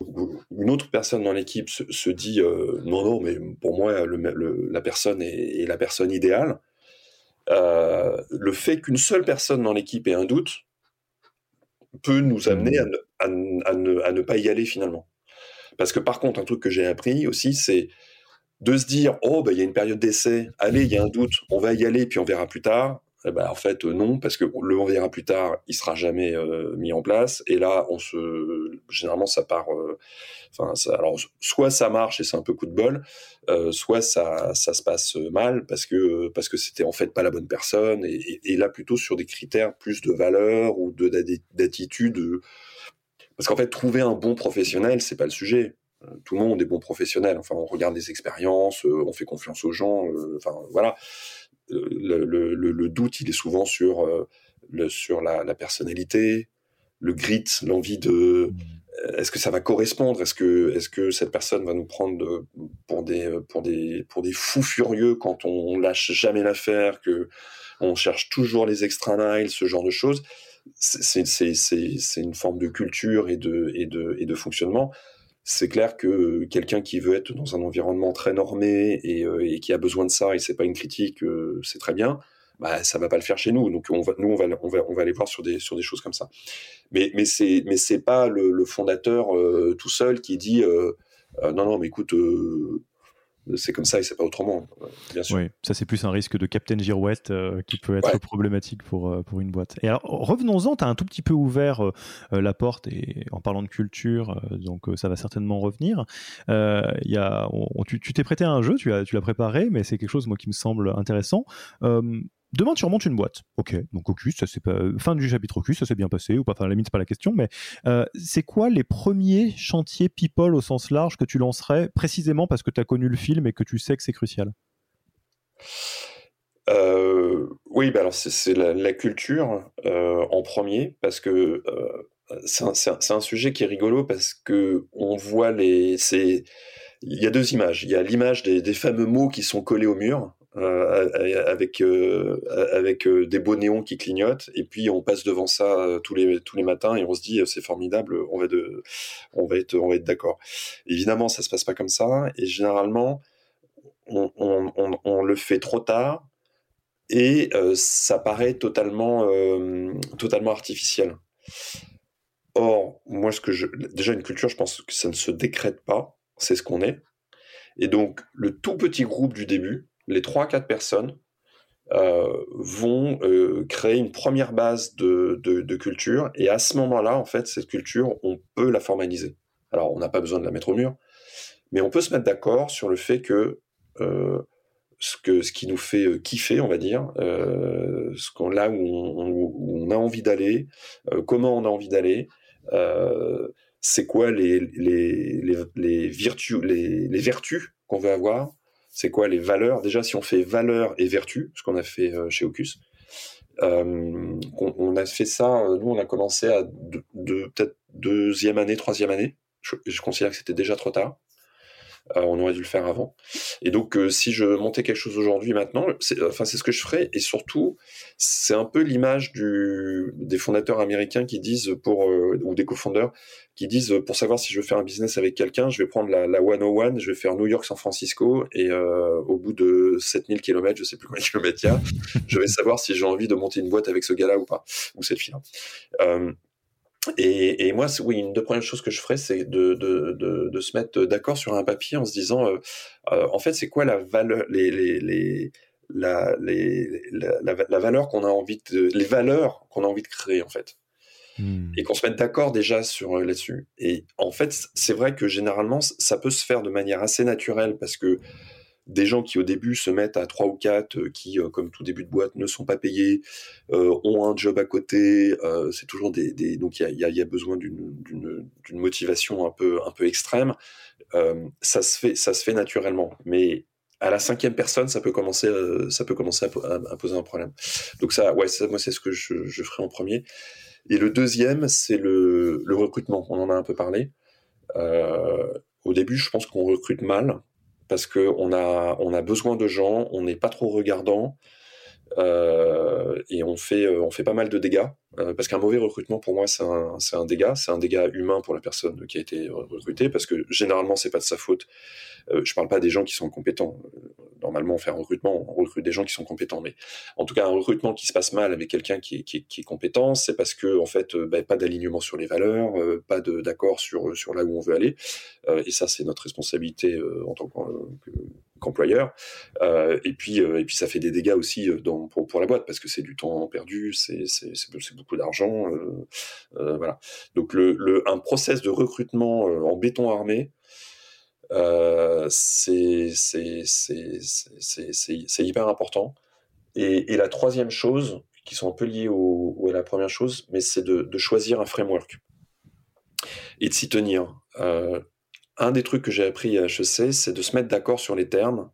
une autre personne dans l'équipe se, dit euh, non non mais pour moi la personne est, la personne idéale. Euh, le fait qu'une seule personne dans l'équipe ait un doute peut nous amener à ne, pas y aller finalement. Parce que par contre un truc que j'ai appris aussi c'est de se dire oh ben, il y a une période d'essai. Allez il y a un doute. On va y aller puis on verra plus tard eh ben, en fait, non, parce que le on verra plus tard, il sera jamais euh, mis en place. Et là, on se, généralement, ça part. Euh, enfin, alors, soit ça marche et c'est un peu coup de bol, euh, soit ça, ça se passe mal parce que parce que c'était en fait pas la bonne personne. Et, là, plutôt sur des critères plus de valeur ou de d'attitude. Parce qu'en fait, trouver un bon professionnel, c'est pas le sujet tout le monde est bon professionnel. Enfin, on regarde les expériences, on fait confiance aux gens. enfin, voilà le, doute, il est souvent sur, euh, le, sur la, personnalité, le grit, l'envie de. Est-ce que ça va correspondre? Est-ce que, cette personne va nous prendre pour, des, pour, des, fous furieux quand on, lâche jamais l'affaire, que on cherche toujours les extra miles, ce genre de choses? C'est une forme de culture et de, et et fonctionnement. C'est clair que quelqu'un qui veut être dans un environnement très normé et, euh, qui a besoin de ça, et c'est pas une critique, euh, c'est très bien, bah ça va pas le faire chez nous. Donc on va, nous on va, on va, on va aller voir sur des sur des choses comme ça. Mais mais c'est mais c'est pas le, fondateur euh, tout seul qui dit non non mais écoute c'est comme ça et c'est pas autrement, bien sûr. Oui, ça c'est plus un risque de Captain Girouette euh, qui peut être problématique pour, euh, pour une boîte. Et alors revenons-en, tu as un tout petit peu ouvert euh, la porte et en parlant de culture, donc ça va certainement revenir. Y a, tu t'es prêté à un jeu, tu l'as tu préparé, mais c'est quelque chose moi qui me semble intéressant. Demain, tu remontes une boîte. Ok, donc Ocus, ça c'est pas fin du chapitre Ocus, ça s'est bien passé ou pas. Enfin, la limite, c'est pas la question, mais euh, c'est quoi les premiers chantiers people au sens large que tu lancerais précisément parce que tu as connu le film et que tu sais que c'est crucial? Euh, Oui, bah alors c'est la, culture euh, en premier parce que c'est un, sujet qui est rigolo parce que on voit les. Il y a deux images. Il y a l'image des fameux mots qui sont collés au mur euh, avec euh, avec euh, des beaux néons qui clignotent. Et puis on passe devant ça tous les tous les matins et on se dit c'est formidable on va on va être on va être d'accord. Évidemment ça se passe pas comme ça. Et généralement on, on, on, le fait trop tard et ça paraît totalement totalement artificiel. Or moi ce que je déjà une culture je pense que ça ne se décrète pas. C'est ce qu'on est. Et donc le tout petit groupe du début les 3-4 personnes euh, vont euh, créer une première base de, culture et à ce moment-là, en fait, cette culture, on peut la formaliser. Alors, on n'a pas besoin de la mettre au mur, mais on peut se mettre d'accord sur le fait que euh, ce, qui nous fait kiffer, on va dire, là où on, a envie d'aller, comment on a envie d'aller, c'est quoi les, les, les vertus qu'on veut avoir, c'est quoi les valeurs? Déjà, si on fait valeurs et vertus, ce qu'on a fait euh, chez Ocus, euh, on, a fait ça, euh, nous on a commencé à peut-être deuxième année, troisième année. je considère que c'était déjà trop tard. Euh, on aurait dû le faire avant. Et donc, euh, si je montais quelque chose aujourd'hui, maintenant, c'est, enfin, ce que je ferais. Et surtout, c'est un peu l'image des fondateurs américains qui disent pour, euh, ou des cofondeurs qui disent pour savoir si je veux faire un business avec quelqu'un, je vais prendre la, la 101, je vais faire New York, San Francisco, et au bout de 7000 km, je sais plus combien de kilomètres il y a, je vais savoir si j'ai envie de monter une boîte avec ce gars-là ou pas, ou cette fille-là. Et, moi, oui, une des premières choses que je ferais, c'est de, de, se mettre d'accord sur un papier en se disant, euh, euh, en fait, c'est quoi la valeur, les, les, la, la, valeur qu'on a envie de, les valeurs qu'on a envie de créer, en fait. Hmm. Et qu'on se mette d'accord déjà sur euh, là-dessus. Et en fait, c'est vrai que généralement, ça peut se faire de manière assez naturelle parce que des gens qui au début se mettent à trois ou quatre, qui, comme tout début de boîte, ne sont pas payés, ont un job à côté. c'est toujours des, donc il y a, besoin d'une motivation un peu un peu extrême. ça se fait ça se fait naturellement, mais à la cinquième personne, ça peut commencer, ça peut commencer à, poser un problème. Donc ça, ouais, ça, moi c'est ce que je, ferai en premier. Et le deuxième, c'est le, recrutement. On en a un peu parlé. Euh, au début, je pense qu'on recrute mal parce qu'on a, on a besoin de gens, on n'est pas trop regardant euh, et fait, on fait pas mal de dégâts. Euh, parce qu'un mauvais recrutement, pour moi, c'est un, un, dégât. C'est un dégât humain pour la personne qui a été recrutée parce que généralement, c'est pas de sa faute. Euh, je parle pas des gens qui sont compétents. Euh, normalement, on fait un recrutement, on recrute des gens qui sont compétents. Mais en tout cas, un recrutement qui se passe mal avec quelqu'un qui, qui, qui, est compétent, c'est parce que en fait, euh, bah, pas d'alignement sur les valeurs, pas d'accord sur sur là où on veut aller. et ça, c'est notre responsabilité en tant qu'employeur. et puis et puis ça fait des dégâts aussi dans, pour, pour la boîte parce que c'est du temps perdu, c'est c'est d'argent. voilà. Donc le, le un process de recrutement en béton armé euh, c'est hyper important. Et, la troisième chose, qui sont un peu liées au, à la première chose, mais c'est de, de, choisir un framework et de s'y tenir. Euh, un des trucs que j'ai appris à HEC, c'est de se mettre d'accord sur les termes.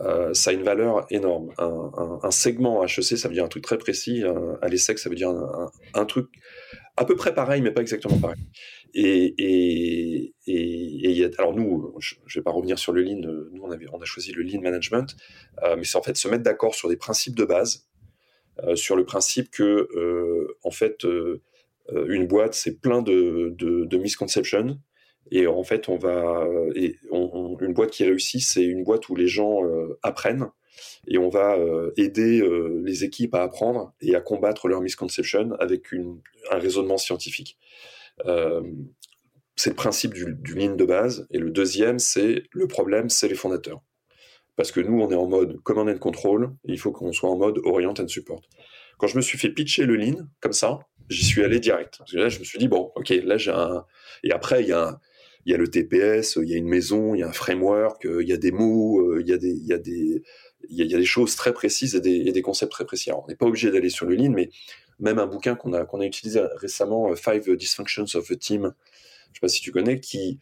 Euh, ça a une valeur énorme. Un, un, un, segment HEC, ça veut dire un truc très précis. À l'ESSEC, ça veut dire un, truc à peu près pareil, mais pas exactement pareil. Et, alors nous, je ne vais pas revenir sur le lean, nous on, avait, on a choisi le lean management, euh, mais c'est en fait se mettre d'accord sur des principes de base, euh, sur le principe que en fait une boîte c'est plein de, de, misconceptions et en fait on va on, une boîte qui réussit c'est une boîte où les gens apprennent et on va aider les équipes à apprendre et à combattre leurs misconceptions avec un raisonnement scientifique. Euh, c'est le principe du, du lean de base. Et le deuxième, c'est le problème, c'est les fondateurs. Parce que nous, on est en mode command and control, il faut qu'on soit en mode orient and support. Quand je me suis fait pitcher le lean, comme ça, j'y suis allé direct. Parce que là, je me suis dit, bon, ok, là, j'ai un. Et après, il y a il y a le TPS, il y a une maison, il y a un framework, il y a des mots, il y a des, il y a des, il y a, des choses très précises et des, et des concepts très précis. Alors, on n'est pas obligé d'aller sur le lean, mais même un bouquin qu'on a, qu'on a utilisé récemment, euh, Five Dysfunctions of a Team, je sais pas si tu connais, qui,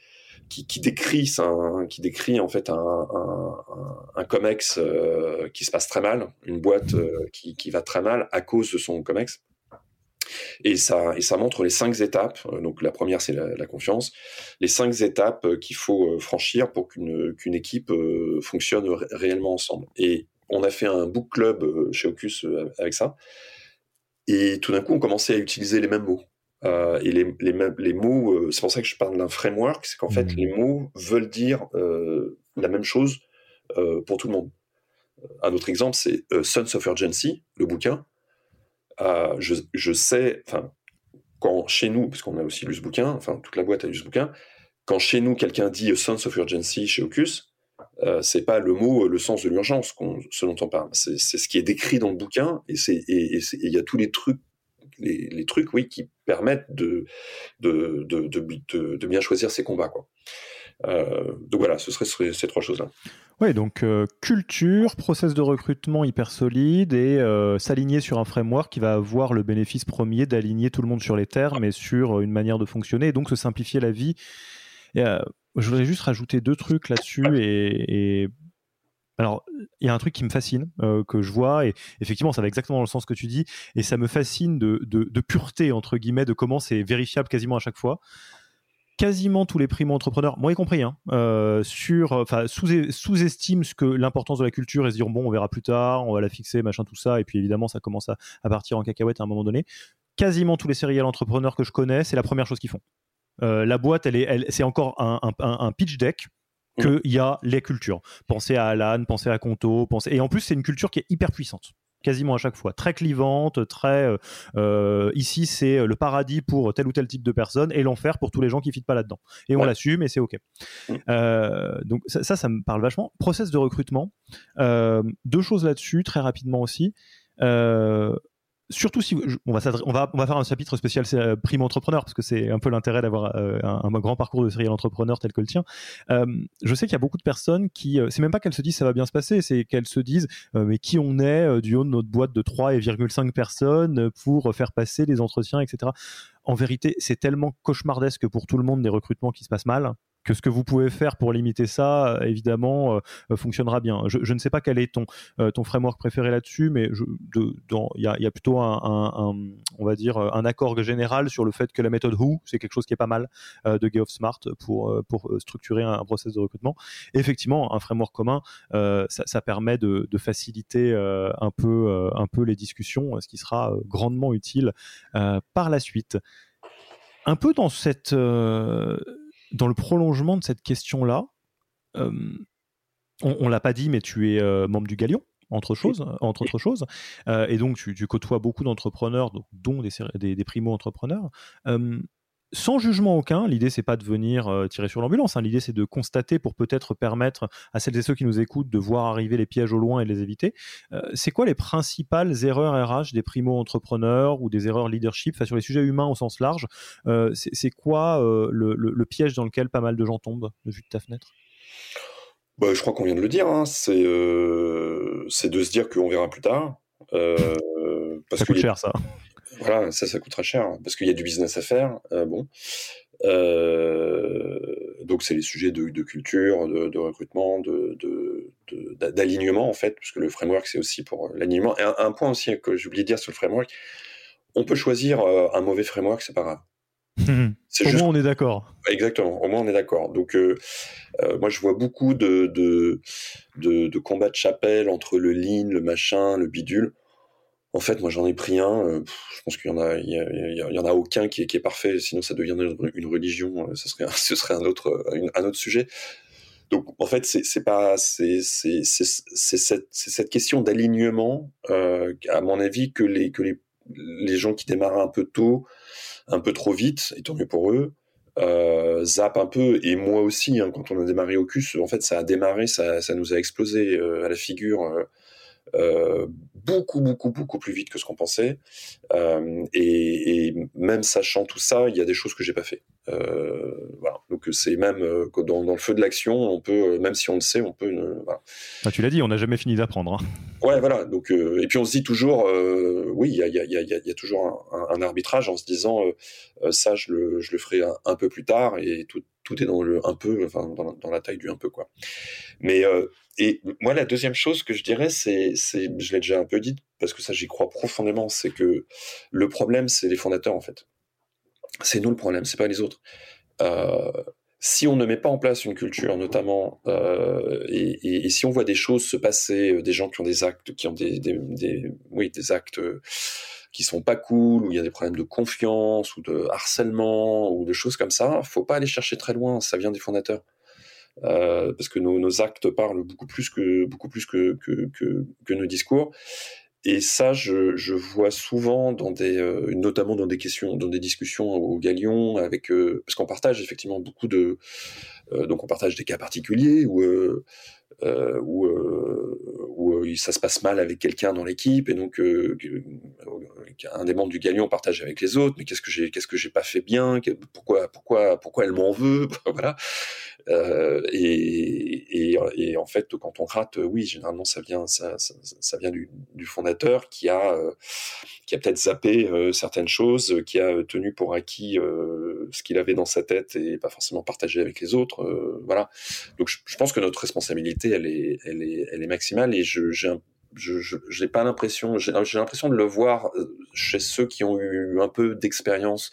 qui, décrit ça, qui décrit en fait un, un, comex euh, qui se passe très mal, une boîte euh, qui, qui va très mal à cause de son comex. Et ça, et ça montre les cinq étapes. Donc la première, c'est la, la, confiance. Les cinq étapes qu'il faut franchir pour qu'une qu'une équipe fonctionne réellement ensemble. Et on a fait un book club chez Ocus avec ça. Et tout d'un coup, on commençait à utiliser les mêmes mots. Euh, et les, les, les mots, euh, c'est pour ça que je parle d'un framework, c'est qu'en fait, mmh. les mots veulent dire euh, la même chose euh, pour tout le monde. Un autre exemple, c'est euh, Sons of Urgency, le bouquin. Je, je, sais, enfin, quand chez nous, parce qu'on a aussi lu ce bouquin, enfin, toute la boîte a lu ce bouquin, quand chez nous, quelqu'un dit Sons of Urgency chez Ocus, euh, c'est pas le mot, euh, le sens de l'urgence ce dont on parle. C'est ce qui est décrit dans le bouquin et il y a tous les trucs, les, trucs, oui, qui permettent de, de, de bien choisir ses combats, quoi. Euh, donc voilà, ce serait ces trois choses-là. Oui, donc euh, culture, process de recrutement hyper solide et euh, s'aligner sur un framework qui va avoir le bénéfice premier d'aligner tout le monde sur les termes et sur une manière de fonctionner et donc se simplifier la vie. Et, je voudrais juste rajouter deux trucs là-dessus et, alors il y a un truc qui me fascine que je vois et effectivement ça va exactement dans le sens que tu dis et ça me fascine de pureté entre guillemets de comment c'est vérifiable quasiment à chaque fois quasiment tous les primo-entrepreneurs, moi y compris, hein, euh, sur, enfin, sous-estiment ce que l'importance de la culture et se dire bon, on verra plus tard, on va la fixer, machin, tout ça, et puis évidemment, ça commence à, à partir en cacahuète à un moment donné. Quasiment tous les serial entrepreneurs que je connais, c'est la première chose qu'ils font. Euh, la boîte, elle est, elle, c'est encore un, un, un, pitch deck qu'il mm. y a les cultures. Pensez à Alan, pensez à Conto, pensez... et en plus c'est une culture qui est hyper puissante quasiment à chaque fois, très clivante, très euh, euh ici c'est le paradis pour tel ou tel type de personne et l'enfer pour tous les gens qui ne fitent pas là-dedans. Et on l'assume et c'est ok. Mm. Euh, donc ça, ça, ça, me parle vachement. Process de recrutement, euh, deux choses là-dessus très rapidement aussi. Euh, surtout si on va, on va on va faire un chapitre spécial euh, prime entrepreneur parce que c'est un peu l'intérêt d'avoir euh, un, grand parcours de serial entrepreneur tel que le tien. Euh, je sais qu'il y a beaucoup de personnes qui c'est même pas qu'elles se disent ça va bien se passer, c'est qu'elles se disent mais qui on est du haut de notre boîte de 3,5 personnes pour faire passer les entretiens etc. En vérité, c'est tellement cauchemardesque pour tout le monde des recrutements qui se passent mal que ce que vous pouvez faire pour limiter ça, euh, évidemment, euh, euh, fonctionnera bien. Je, ne sais pas quel est ton, ton framework préféré là-dessus, mais il y a, y a, plutôt un, on va dire, un accord général sur le fait que la méthode Who, c'est quelque chose qui est pas mal de Geoff Smart pour, pour structurer un, process de recrutement. effectivement, un framework commun, ça, permet de, faciliter un, peu, un peu les discussions, ce qui sera grandement utile par la suite. Un peu dans cette dans le prolongement de cette question-là, euh, on, on l'a pas dit, mais tu es euh, membre du Galion, entre, choses, entre autres choses, euh, et donc tu, côtoies beaucoup d'entrepreneurs, dont des, des, primo-entrepreneurs sans jugement aucun, l'idée c'est pas de venir euh, tirer sur l'ambulance, hein. l'idée c'est de constater pour peut-être permettre à celles et ceux qui nous écoutent de voir arriver les pièges au loin et de les éviter. Euh, c'est quoi les principales erreurs RH des primo-entrepreneurs ou des erreurs leadership? Sur les sujets humains au sens large euh, C'est quoi le, piège dans lequel pas mal de gens tombent, de vue de ta fenêtre? Bah, Je crois qu'on vient de le dire, hein. c'est de se dire qu'on verra plus tard. ça coûte cher ça. Voilà, ça, ça coûtera cher hein, parce qu'il y a du business à faire. Euh, bon. Euh, donc c'est les sujets de, culture, de, recrutement, de, d'alignement en fait, parce que le framework c'est aussi pour l'alignement. Et un, point aussi que j'ai oublié de dire sur le framework, on peut choisir euh, un mauvais framework, c'est pas grave. au moins on est d'accord. Exactement, au moins on est d'accord. Donc moi je vois beaucoup de, de, de, combats de chapelle entre le lean, le machin, le bidule. En fait, moi, j'en ai pris un. Euh, je pense qu'il y en a, il y, en a aucun qui est, parfait. Sinon, ça deviendrait une religion. Euh, ce serait, ce serait un autre, un autre sujet. Donc, en fait, c'est pas, c'est cette, cette question d'alignement, euh, à mon avis, que les que les les gens qui démarrent un peu tôt, un peu trop vite, et tant mieux pour eux, euh, zappent un peu. Et moi aussi, hein, quand on a démarré au CUS, en fait, ça a démarré, ça, ça nous a explosé à la figure. Euh, beaucoup, beaucoup, beaucoup plus vite que ce qu'on pensait. Euh, et, même sachant tout ça, il y a des choses que j'ai pas fait. Euh, voilà. Donc c'est même dans, dans, le feu de l'action, on peut, même si on le sait, on peut. Voilà. Ah, tu l'as dit, on n'a jamais fini d'apprendre. Hein. Ouais, voilà. Donc et puis on se dit toujours, oui, il y a, y, a, y, a, y a, toujours un, arbitrage en se disant, ça je le, je le ferai un, peu plus tard et tout, tout est dans le un peu, dans, la taille du un peu quoi. Mais et moi, la deuxième chose que je dirais, c'est, je l'ai déjà un peu dit, parce que ça, j'y crois profondément, c'est que le problème, c'est les fondateurs, en fait. C'est nous le problème, c'est pas les autres. Euh, si on ne met pas en place une culture, notamment, euh, et, si on voit des choses se passer, euh, des gens qui ont des actes, qui ont des oui, des actes qui sont pas cool, où il y a des problèmes de confiance ou de harcèlement ou de choses comme ça, faut pas aller chercher très loin. Ça vient des fondateurs. Euh, parce que nos, actes parlent beaucoup plus que beaucoup plus que, que, que, nos discours. Et ça, je, je, vois souvent dans des, euh, notamment dans des questions, dans des discussions au Galion, avec euh, parce qu'on partage effectivement beaucoup de, donc on partage des cas particuliers où où, ça se passe mal avec quelqu'un dans l'équipe et donc un des membres du Galion partage avec les autres mais qu'est-ce que j'ai qu'est-ce que j'ai pas fait bien pourquoi pourquoi pourquoi elle m'en veut voilà. Et, et, et, en fait quand on rate oui généralement ça vient ça, ça, vient du, du, fondateur qui a qui a peut-être zappé certaines choses qui a tenu pour acquis ce qu'il avait dans sa tête et pas forcément partagé avec les autres voilà. Donc je, je pense que notre responsabilité elle est, elle est, elle est maximale et je, j'ai n'ai pas l'impression, j'ai, l'impression de le voir euh, chez ceux qui ont eu un peu d'expérience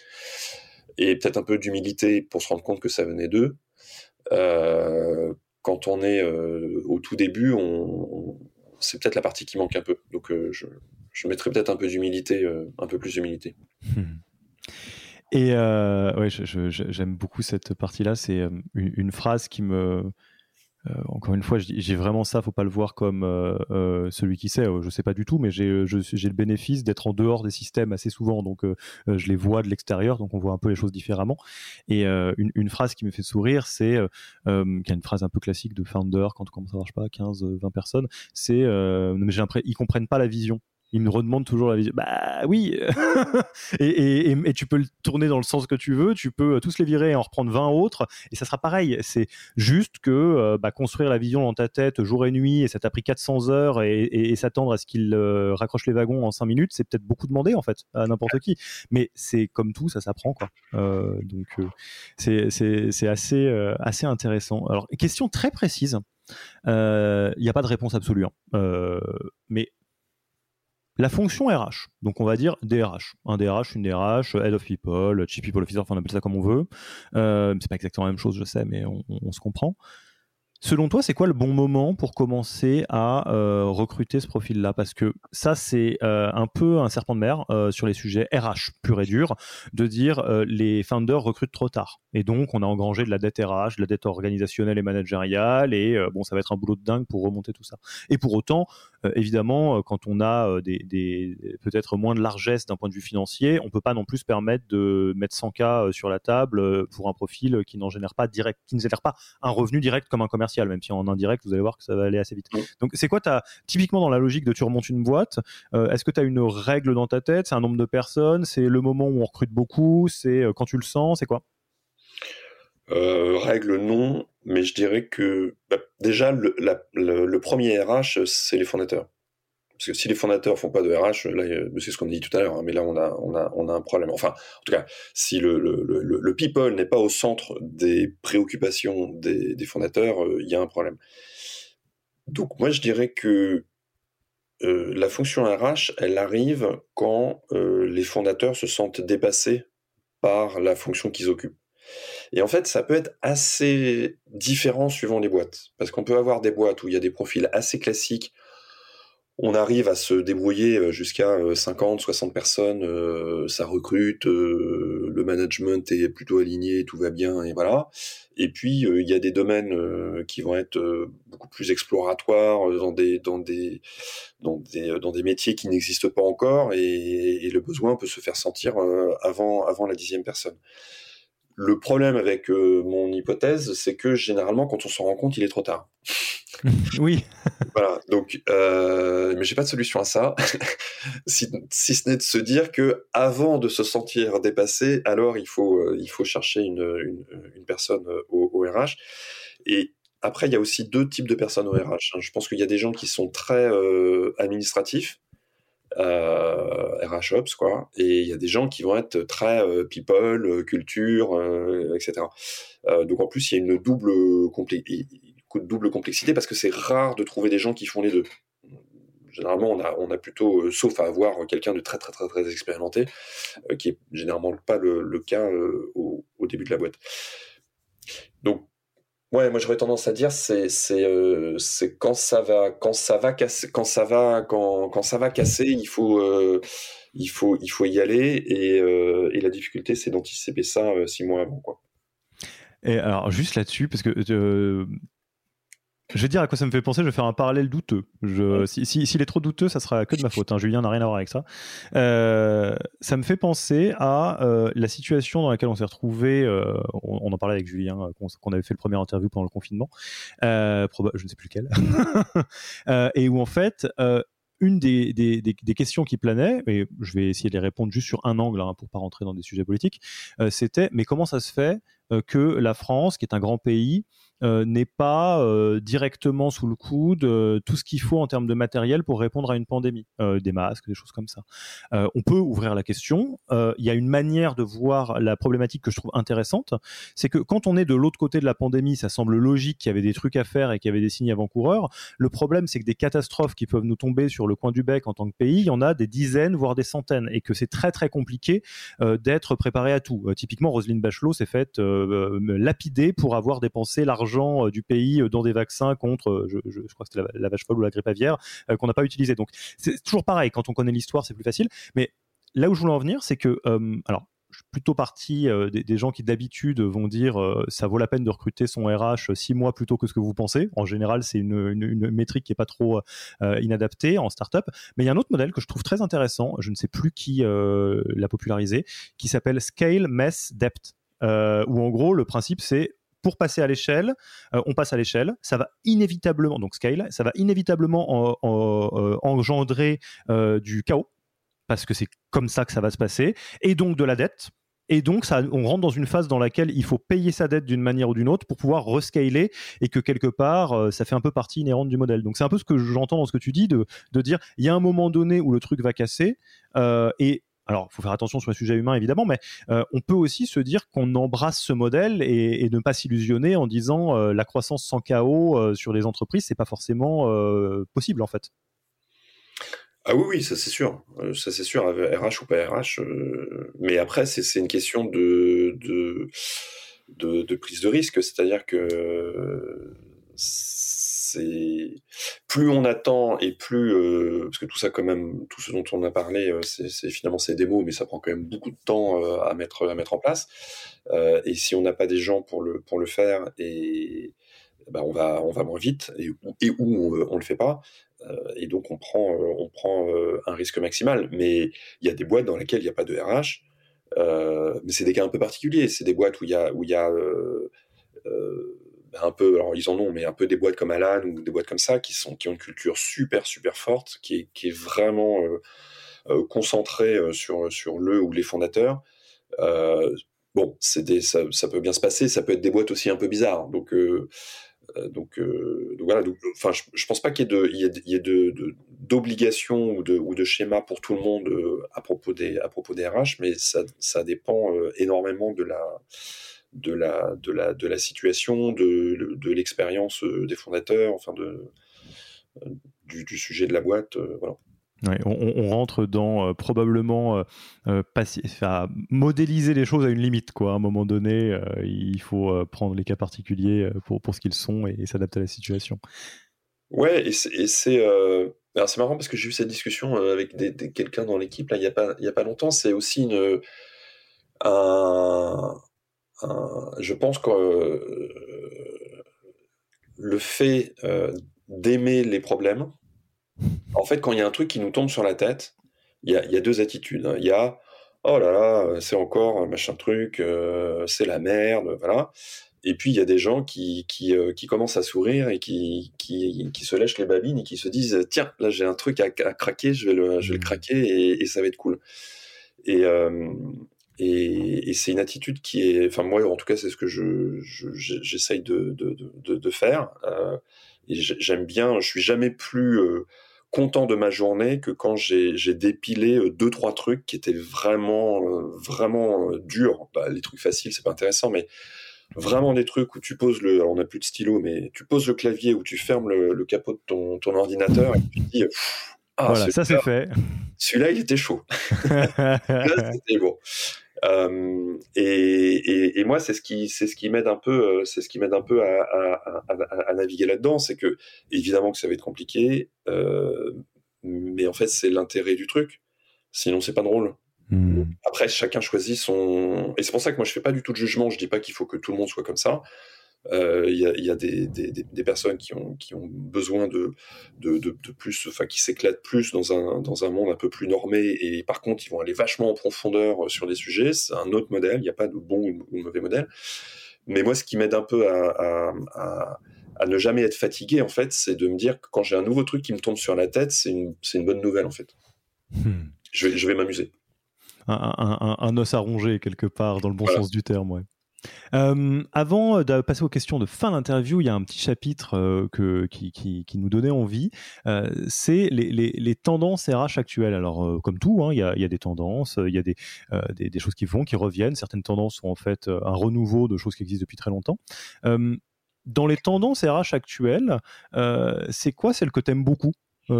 et peut-être un peu d'humilité pour se rendre compte que ça venait d'eux. Euh, quand on est euh, au tout début, c'est peut-être la partie qui manque un peu. Donc je, je mettrais peut-être un peu d'humilité, un peu plus d'humilité. Et ouais, j'aime beaucoup cette partie-là. C'est une, phrase qui me encore une fois, j'ai vraiment ça, faut pas le voir comme euh, euh, celui qui sait. je sais pas du tout, mais j'ai le bénéfice d'être en dehors des systèmes assez souvent, donc je les vois de l'extérieur, donc on voit un peu les choses différemment. Et une, une, phrase qui me fait sourire, c'est qui est une phrase un peu classique de founder quand, quand ça marche pas, 15, 20 personnes, c'est mais j'ai ils comprennent pas la vision il me redemande toujours la vision. Bah oui et, tu peux le tourner dans le sens que tu veux, tu peux tous les virer et en reprendre 20 autres, et ça sera pareil. C'est juste que euh, bah, construire la vision dans ta tête jour et nuit, et ça t'a pris 400 heures, et, s'attendre à ce qu'il euh, raccroche les wagons en 5 minutes, c'est peut-être beaucoup demandé en fait à n'importe qui. Mais c'est comme tout, ça s'apprend quoi. Euh, donc c'est assez, assez intéressant. Alors, question très précise. Il n'y a pas de réponse absolue, hein. mais la fonction RH, donc on va dire DRH, un DRH, une DRH, Head of People, Chief People Officer, enfin on appelle ça comme on veut. Euh, c'est pas exactement la même chose, je sais, mais on se comprend. Selon toi, c'est quoi le bon moment pour commencer à euh, recruter ce profil-là? Parce que ça, c'est euh, un peu un serpent de mer sur les sujets RH pur et dur, de dire les founders recrutent trop tard. Et donc, on a engrangé de la dette RH, de la dette organisationnelle et managériale, et bon, ça va être un boulot de dingue pour remonter tout ça. Et pour autant, évidemment, quand on a des, peut-être moins de largesse d'un point de vue financier, on peut pas non plus se permettre de mettre 100K sur la table pour un profil qui n'en génère pas direct, qui ne génère pas un revenu direct comme un commerce même si en indirect, vous allez voir que ça va aller assez vite. Donc, c'est quoi, as, typiquement dans la logique de tu remontes une boîte, euh, est-ce que tu as une règle dans ta tête? C'est un nombre de personnes C'est le moment où on recrute beaucoup C'est euh, quand tu le sens C'est quoi? Euh, règle non, mais je dirais que bah, déjà le, premier RH, c'est les fondateurs. Parce que si les fondateurs font pas de RH, là, c'est ce qu'on a dit tout à l'heure, hein, mais là, on a, on, a, on a un problème. Enfin, en tout cas, si le, le, le people n'est pas au centre des préoccupations des, des fondateurs, euh, il y a un problème. Donc, moi, je dirais que euh, la fonction RH, elle arrive quand euh, les fondateurs se sentent dépassés par la fonction qu'ils occupent. Et en fait, ça peut être assez différent suivant les boîtes. Parce qu'on peut avoir des boîtes où il y a des profils assez classiques on arrive à se débrouiller euh, jusqu'à 50, euh, 60 personnes, euh, ça recrute, le management est plutôt aligné, tout va bien, et voilà. Et puis il y a des domaines qui vont être beaucoup plus exploratoires dans des dans des dans des dans des métiers qui n'existent pas encore, et, le besoin peut se faire sentir avant avant la dixième personne. Le problème avec mon hypothèse, c'est que généralement, quand on s'en rend compte, il est trop tard. oui. voilà. Donc, euh, mais j'ai pas de solution à ça, si, ce n'est de se dire que avant de se sentir dépassé, alors il faut euh, il faut chercher une, une, personne euh, au, RH. Et après, il y a aussi deux types de personnes au RH. Je pense qu'il y a des gens qui sont très euh, Ops, quoi, et il y a des gens qui vont être très people, culture, etc. donc en plus, il y a une double double complexité parce que c'est rare de trouver des gens qui font les deux. Généralement, on a, on a plutôt, euh, sauf à avoir quelqu'un de très très très très expérimenté, euh, qui est généralement pas le, cas euh, au, début de la boîte. Donc, ouais, moi j'aurais tendance à dire c'est c'est c'est quand ça va quand ça va casser quand ça va quand, quand ça va casser, il faut il faut il faut y aller et, et la difficulté c'est d'anticiper ça six mois avant quoi. Et alors juste là-dessus, parce que je vais dire à quoi ça me fait penser, je vais faire un parallèle douteux. S'il si, est trop douteux, ça sera que de ma faute. Hein. Julien n'a rien à voir avec ça. Euh, ça me fait penser à euh, la situation dans laquelle on s'est retrouvé. Euh, on, en parlait avec Julien, qu'on avait fait le premier interview pendant le confinement. je ne sais plus lequel. et où en fait, une des, des, des, questions qui planait, et je vais essayer de les répondre juste sur un angle hein, pour pas rentrer dans des sujets politiques, c'était mais comment ça se fait que la France, qui est un grand pays, euh, n'est pas euh, directement sous le coude de tout ce qu'il faut en termes de matériel pour répondre à une pandémie, euh, des masques, des choses comme ça. on peut ouvrir la question. Il y a une manière de voir la problématique que je trouve intéressante, c'est que quand on est de l'autre côté de la pandémie, ça semble logique qu'il y avait des trucs à faire et qu'il y avait des signes avant-coureurs. Le problème, c'est que des catastrophes qui peuvent nous tomber sur le coin du bec en tant que pays, il y en a des dizaines, voire des centaines, et que c'est très très compliqué d'être préparé à tout. typiquement, Roselyne Bachelot s'est faite lapider pour avoir dépensé l'argent euh, du pays euh, dans des vaccins contre, euh, je, crois que c'était la, vache folle ou la grippe aviaire, qu'on n'a pas utilisé. Donc c'est toujours pareil, quand on connaît l'histoire, c'est plus facile. Mais là où je voulais en venir, c'est que, alors, je suis plutôt parti des, gens qui d'habitude vont dire ça vaut la peine de recruter son RH six mois plutôt que ce que vous pensez. En général, c'est une, métrique qui est pas trop inadaptée en startup. Mais il y a un autre modèle que je trouve très intéressant. Je ne sais plus qui l'a popularisé, qui s'appelle Scale Mess Depth, où en gros le principe c'est pour passer à l'échelle, on passe à l'échelle, ça va inévitablement, donc scale, ça va inévitablement engendrer du chaos parce que c'est comme ça que ça va se passer, et donc de la dette. Et donc, ça, on rentre dans une phase dans laquelle il faut payer sa dette d'une manière ou d'une autre pour pouvoir rescaler et que quelque part, euh, ça fait un peu partie inhérente du modèle. Donc, c'est un peu ce que j'entends dans ce que tu dis de, de dire il y a un moment donné où le truc va casser euh, et alors, il faut faire attention sur les sujets humains, évidemment, mais euh, on peut aussi se dire qu'on embrasse ce modèle et, ne pas s'illusionner en disant la croissance sans chaos sur les entreprises, c'est pas forcément possible, en fait. Ah oui, oui, ça c'est sûr. Euh, ça c'est sûr, RH ou pas RH. Euh, mais après, c'est une question de, de, de, prise de risque. C'est-à-dire que plus on attend et plus euh, parce que tout ça quand même tout ce dont on a parlé c'est finalement c'est des mots mais ça prend quand même beaucoup de temps à mettre à mettre en place et si on n'a pas des gens pour le pour le faire et ben on va on va moins vite et, où on, on le fait pas euh, et donc on prend, euh, on prend euh, un risque maximal. Mais il y a des boîtes dans lesquelles il n'y a pas de RH, mais c'est des cas un peu particuliers. C'est des boîtes où il y a un peu, alors ils en ont, mais un peu des boîtes comme Alan ou des boîtes comme ça qui sont qui ont une culture super super forte, qui est, qui est vraiment concentrée sur sur le ou les fondateurs. bon, c'est des, ça, ça, peut bien se passer, ça peut être des boîtes aussi un peu bizarres. Donc euh, donc, euh, voilà. enfin, je, ne pense pas qu'il y ait de, il y ait, de, d'obligations ou de, ou de schémas pour tout le monde euh, à propos des, à propos des RH, mais ça, ça dépend énormément de la, de la, de la, de la situation, de, de l'expérience des fondateurs, enfin de, du, du, sujet de la boîte. voilà on, rentre dans euh, probablement euh, euh, modéliser les choses à une limite. Quoi. À un moment donné, il faut prendre les cas particuliers pour, pour ce qu'ils sont et, s'adapter à la situation. Ouais, et c'est marrant parce que j'ai eu cette discussion avec quelqu'un dans l'équipe il n'y a, pas, a pas longtemps. C'est aussi une, un, je pense que le fait d'aimer les problèmes, en fait, quand il y a un truc qui nous tombe sur la tête, il y a, deux attitudes. Hein. Il y a oh là là, c'est encore un machin truc, euh, c'est la merde, voilà. Et puis il y a des gens qui, qui, euh, commencent à sourire et qui, qui, se lèchent les babines et qui se disent tiens, là j'ai un truc à, craquer, je vais le, je vais le mmh. craquer et, ça va être cool. Et, euh, et, c'est une attitude qui est, enfin moi en tout cas c'est ce que je, j'essaye de, de, de, de, faire. et j'aime bien, je suis jamais plus content de ma journée que quand j'ai dépilé euh, deux trois trucs qui étaient vraiment euh, vraiment euh, durs. Bah, les trucs faciles c'est pas intéressant, mais vraiment des trucs où tu poses le, alors on n'a plus de stylo, mais tu poses le clavier où tu fermes le, capot de ton, ton, ordinateur et tu te dis ah, voilà, ça c'est fait. Celui-là il était chaud. Là c'était bon. Euh, et, et, moi, c'est ce qui, c'est ce qui m'aide un peu, euh, c'est ce qui m'aide un peu à, à, à, à naviguer là-dedans, c'est que évidemment que ça va être compliqué, euh, mais en fait, c'est l'intérêt du truc. Sinon, c'est pas drôle. Hmm. Après, chacun choisit son. Et c'est pour ça que moi, je fais pas du tout de jugement. Je dis pas qu'il faut que tout le monde soit comme ça. Euh, il y a, des, personnes qui ont, besoin de, plus, enfin qui s'éclatent plus dans un, monde un peu plus normé et par contre ils vont aller vachement en profondeur sur des sujets. C'est un autre modèle, il n'y a pas de bon ou de mauvais modèle. Mais moi, ce qui m'aide un peu à, ne jamais être fatigué, en fait, c'est de me dire que quand j'ai un nouveau truc qui me tombe sur la tête, c'est une, bonne nouvelle, en fait. Hmm. Je vais, m'amuser. Un, os à ronger, quelque part, dans le bon sens du terme, ouais. Euh, avant de passer aux questions de fin d'interview, il y a un petit chapitre euh, que, qui, nous donnait envie. Euh, c'est les, tendances RH actuelles. Alors, comme tout, hein, il, y a, des tendances, il y a des, choses qui vont, qui reviennent. Certaines tendances sont en fait un renouveau de choses qui existent depuis très longtemps. dans les tendances RH actuelles, c'est quoi celle que tu aimes beaucoup,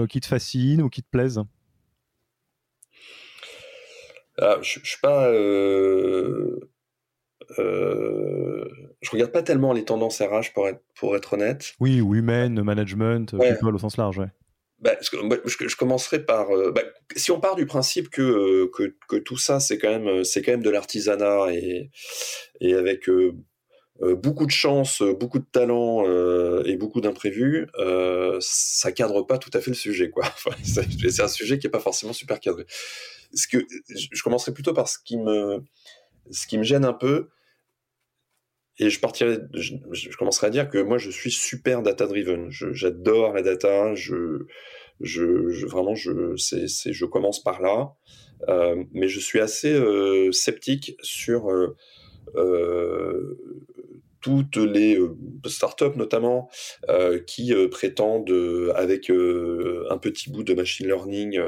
qui te fascine ou qui te plaise ah, je, je suis pas euh, je regarde pas tellement les tendances RH pour être, pour être honnête. Oui, ou humaine, management, ouais. people au sens large. Ouais. Bah, je, je, commencerai par. Euh, bah, si on part du principe que, euh, que, que tout ça, c'est quand même, c'est quand même de l'artisanat et, et avec beaucoup de chance, beaucoup de talent et beaucoup d'imprévus, ça cadre pas tout à fait le sujet, quoi. c'est un sujet qui est pas forcément super cadré. Ce que je commencerai plutôt par ce qui me ce qui me gêne un peu, et je partirais, je, commencerai à dire que moi je suis super data driven. J'adore la data. Je, je, vraiment, je, je commence par là. Euh, mais je suis assez euh, sceptique sur euh toutes les euh, startups notamment euh, qui euh, prétendent avec un petit bout de machine learning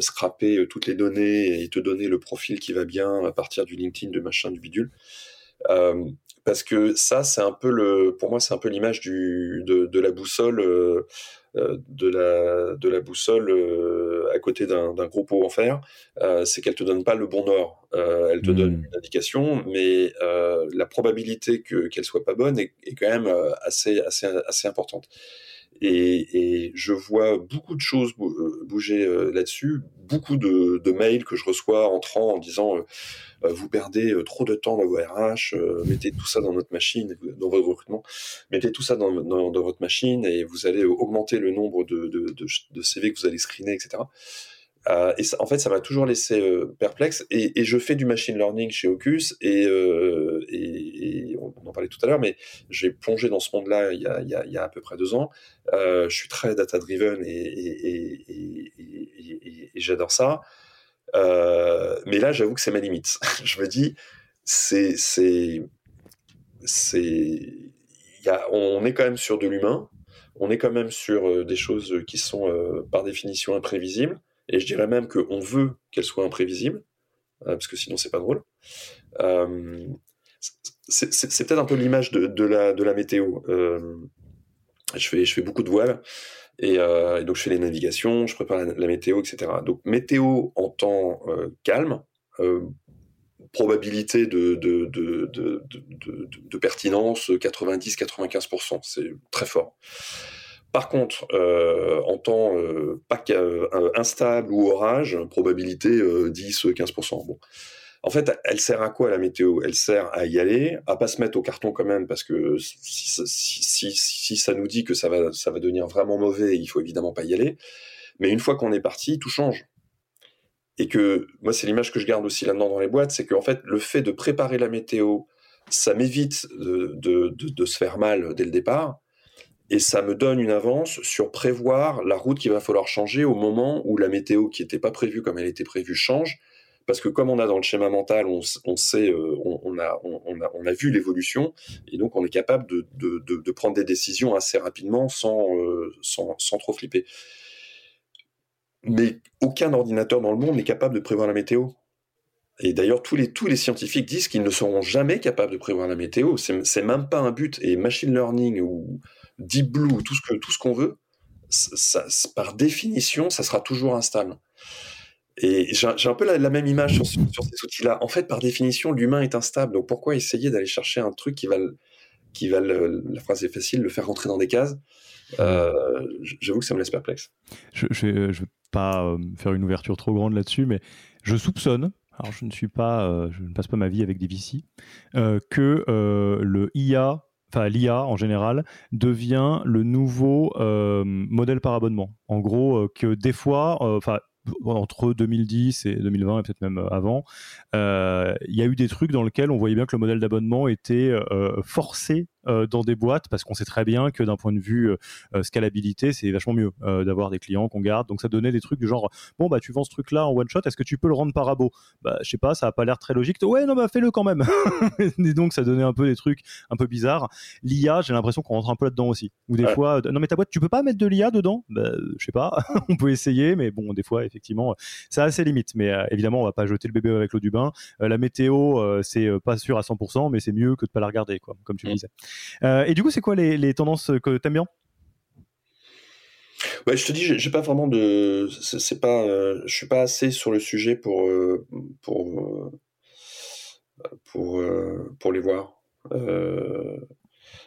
scraper toutes les données et te donner le profil qui va bien à partir du LinkedIn de machin du bidule. parce que ça, c'est un peu le, pour moi, c'est un peu l'image de, de, la boussole de, la, de la boussole à côté d'un gros pot en fer, euh, c'est qu'elle te donne pas le bon nord. elle te donne hmm. une indication, mais la probabilité qu'elle soit pas bonne est, est, quand même assez, assez, assez importante. Et, et, je vois beaucoup de choses bouger là-dessus, beaucoup de, mails que je reçois entrant en disant euh, vous perdez euh, trop de temps dans vos RH, euh, mettez tout ça dans notre machine, dans votre recrutement, mettez tout ça dans, votre machine et vous allez augmenter le nombre de CV que vous allez screener, etc. Euh, et en fait, ça m'a toujours laissé euh, perplexe. Et, je fais du machine learning chez Ocus, et, euh, on, en parlait tout à l'heure, mais j'ai plongé dans ce monde-là il, il, y a à peu près deux ans. je suis très data-driven et, j'adore ça. Mais là, j'avoue que c'est ma limite. je me dis, c'est, c'est, c'est, on est quand même sur de l'humain. On est quand même sur des choses qui sont par définition imprévisibles. Et je dirais même qu'on veut qu'elles soient imprévisibles, parce que sinon c'est pas drôle. c'est, c'est, peut-être un peu l'image de, la, météo. je, fais, je fais beaucoup de voiles. Et, euh, donc je fais les navigations, je prépare la, météo, etc. Donc météo en temps euh, calme, euh, probabilité de pertinence 90-95%, c'est très fort. Par contre, euh, en temps euh, pas instable ou orage, probabilité 10-15%. Bon. En fait, elle sert à quoi la météo? Elle sert à y aller, à pas se mettre au carton quand même, parce que si, ça nous dit que ça va, ça va devenir vraiment mauvais, il faut évidemment pas y aller. Mais une fois qu'on est parti, tout change. Et que moi, c'est l'image que je garde aussi là-dedans dans les boîtes, c'est qu'en fait, le fait de préparer la météo, ça m'évite de, de, se faire mal dès le départ, et ça me donne une avance sur prévoir la route qu'il va falloir changer au moment où la météo qui n'était pas prévue comme elle était prévue change, parce que comme on a dans le schéma mental, on, sait, euh, on, a, on, a, on a vu l'évolution, et donc on est capable de, de, de, prendre des décisions assez rapidement sans, euh, sans, sans, trop flipper. Mais aucun ordinateur dans le monde n'est capable de prévoir la météo. Et d'ailleurs, tous les, tous les scientifiques disent qu'ils ne seront jamais capables de prévoir la météo. C'est même pas un but. Et machine learning ou deep blue, tout ce que tout ce qu'on veut, par définition, ça sera toujours instable. Et j'ai un peu la, même image sur, sur ces outils-là. En fait, par définition, l'humain est instable. Donc pourquoi essayer d'aller chercher un truc qui va, qui va la phrase est facile, le faire rentrer dans des cases? Euh, J'avoue que ça me laisse perplexe. Je ne vais, pas euh, faire une ouverture trop grande là-dessus, mais je soupçonne, alors euh, je ne passe pas ma vie avec des VC, que le IA enfin l'IA en général, devient le nouveau modèle par abonnement. En gros, que des fois, entre 2010 et 2020 et peut-être même euh, avant, euh, il y a eu des trucs dans lesquels on voyait bien que le modèle d'abonnement était euh, forcé euh, dans des boîtes parce qu'on sait très bien que d'un point de vue euh, scalabilité, c'est vachement mieux euh, d'avoir des clients qu'on garde. Donc ça donnait des trucs du genre bon bah tu vends ce truc là en one shot, est-ce que tu peux le rendre par abo? Bah je sais pas, ça a pas l'air très logique. Ouais non bah fais-le quand même. et donc ça donnait un peu des trucs un peu bizarres. L'IA, j'ai l'impression qu'on rentre un peu là-dedans aussi. Ou des fois non mais ta boîte tu peux pas mettre de l'IA dedans? Bah je sais pas, on peut essayer mais bon des fois effectivement ça a ses limites. Mais évidemment on va pas jeter le bébé avec l'eau du bain. la météo c'est pas sûr à 100% mais c'est mieux que de pas la regarder quoi, comme tu le mmh. disais. Euh, et du coup, c'est quoi les, tendances que tu aimes bien? Ouais, je te dis, j'ai pas vraiment de, c'est pas, euh, je suis pas assez sur le sujet pour euh, pour pour pour les voir.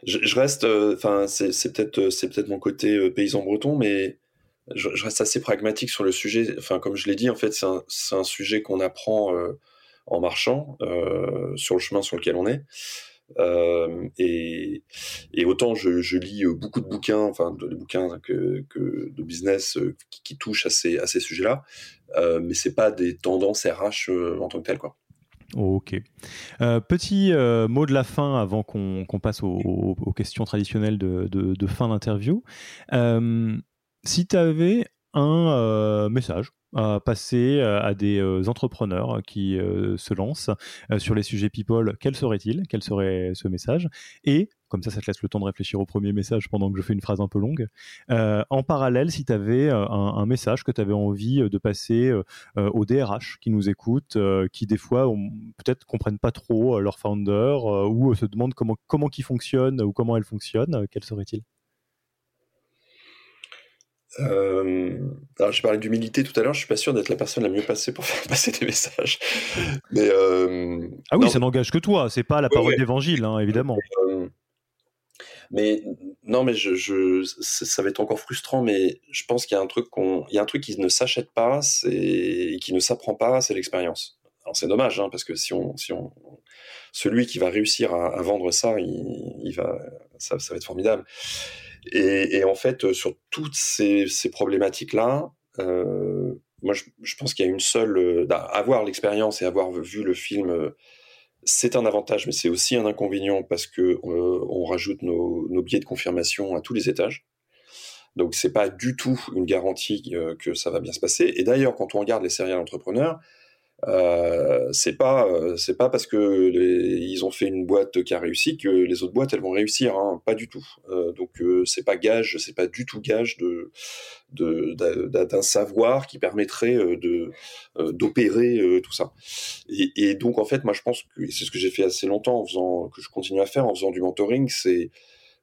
Je, reste, enfin, c'est peut-être c'est peut-être mon côté paysan breton, mais je, reste assez pragmatique sur le sujet. Enfin, comme je l'ai dit, en fait, c'est un, un, sujet qu'on apprend en marchant sur le chemin sur lequel on est. Euh, et, autant je, lis euh, beaucoup de bouquins, enfin de, bouquins que, de business euh, qui, touchent à ces, à ces sujets-là, euh, mais c'est pas des tendances RH en tant que telles, quoi. Ok. petit mot de la fin avant qu'on passe aux, questions traditionnelles de fin d'interview. si tu avais un message à passer euh, à des euh, entrepreneurs qui euh, se lancent sur les sujets people, quel serait-il? Quel serait ce message? Et comme ça, ça te laisse le temps de réfléchir au premier message pendant que je fais une phrase un peu longue. en parallèle, si tu avais un, message que tu avais envie de passer aux DRH qui nous écoutent, qui des fois peut-être comprennent pas trop leur founder ou se demandent comment, comment qui fonctionne ou comment elle fonctionne, quel serait-il? Euh, alors, j'ai parlé d'humilité tout à l'heure. Je suis pas sûr d'être la personne la mieux passée pour faire passer des messages. Mais euh, ah oui, ça n'engage que toi. C'est pas la parole d'évangile, hein, évidemment. Euh, mais non, mais je, je, ça va être encore frustrant. Mais je pense qu'il y a un truc qu'on, il y a un truc qui ne s'achète pas, c'est qui ne s'apprend pas, c'est l'expérience. Alors c'est dommage, hein, parce que si on, si on, celui qui va réussir à, à vendre ça, il, il va, ça, ça va être formidable. Et, en fait, euh, sur toutes ces, problématiques-là, euh, moi, je, pense qu'il y a une seule... Euh, avoir l'expérience et avoir vu le film, c'est un avantage, mais c'est aussi un inconvénient parce que on rajoute nos, nos, biais de confirmation à tous les étages. Donc, c'est pas du tout une garantie que ça va bien se passer. Et d'ailleurs, quand on regarde les séries entrepreneurs, euh, c'est pas euh, c'est pas parce que les, ils ont fait une boîte qui a réussi que les autres boîtes elles vont réussir hein, pas du tout. Euh, donc euh, c'est pas gage c'est pas du tout gage de d'un savoir qui permettrait euh, de d'opérer tout ça. Et, et, donc en fait moi je pense que c'est ce que j'ai fait assez longtemps en faisant que je continue à faire en faisant du mentoring c'est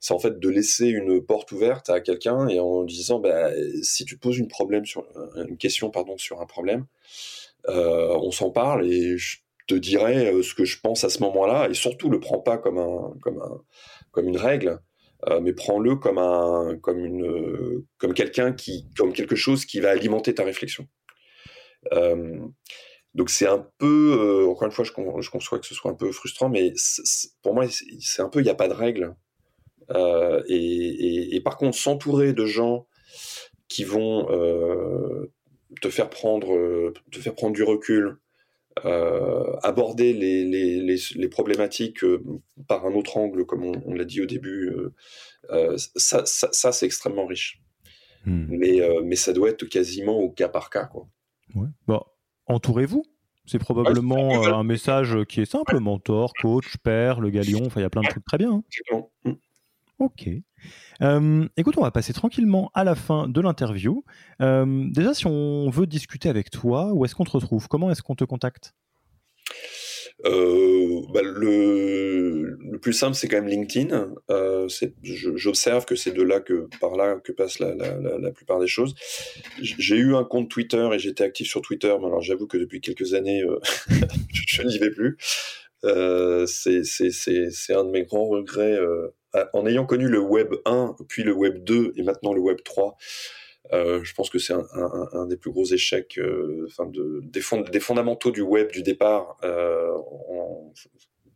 c'est en fait de laisser une porte ouverte à quelqu'un et en disant bah, si tu poses une problème sur une question pardon sur un problème euh, on s'en parle et je te dirai euh, ce que je pense à ce moment-là. Et surtout, le prends pas comme un, comme un, comme une règle, euh, mais prends-le comme un, comme une, comme quelqu'un qui, comme quelque chose qui va alimenter ta réflexion. donc c'est un peu, encore une fois, je, conçois que ce soit un peu frustrant, mais pour moi, c'est un peu, il n'y a pas de règle. Et, par contre, s'entourer de gens qui vont euh, te faire prendre, euh, te faire prendre du recul, euh, aborder les, les, les, les, problématiques euh, par un autre angle, comme on, on l'a dit au début, euh, ça, ça, ça c'est extrêmement riche. Hmm. Mais, mais ça doit être quasiment au cas par cas. Quoi. Ouais. Bon, entourez-vous. C'est probablement ouais, un message qui est simple mentor, coach, père, le galion. Enfin, il y a plein de trucs très bien. Hein. Ok. Euh, écoute, on va passer tranquillement à la fin de l'interview. Euh, déjà, si on veut discuter avec toi, où est-ce qu'on te retrouve? Comment est-ce qu'on te contacte? Euh, bah, le, plus simple, c'est quand même LinkedIn. J'observe que c'est de là que, par là, que passe la, plupart des choses. J'ai eu un compte Twitter et j'étais actif sur Twitter, mais alors j'avoue que depuis quelques années, je n'y vais plus. C'est un de mes grands regrets en ayant connu le Web 1, puis le Web 2 et maintenant le Web 3, euh, je pense que c'est un, des plus gros échecs euh, enfin de, des, fond, des, fondamentaux du web du départ. Euh, on,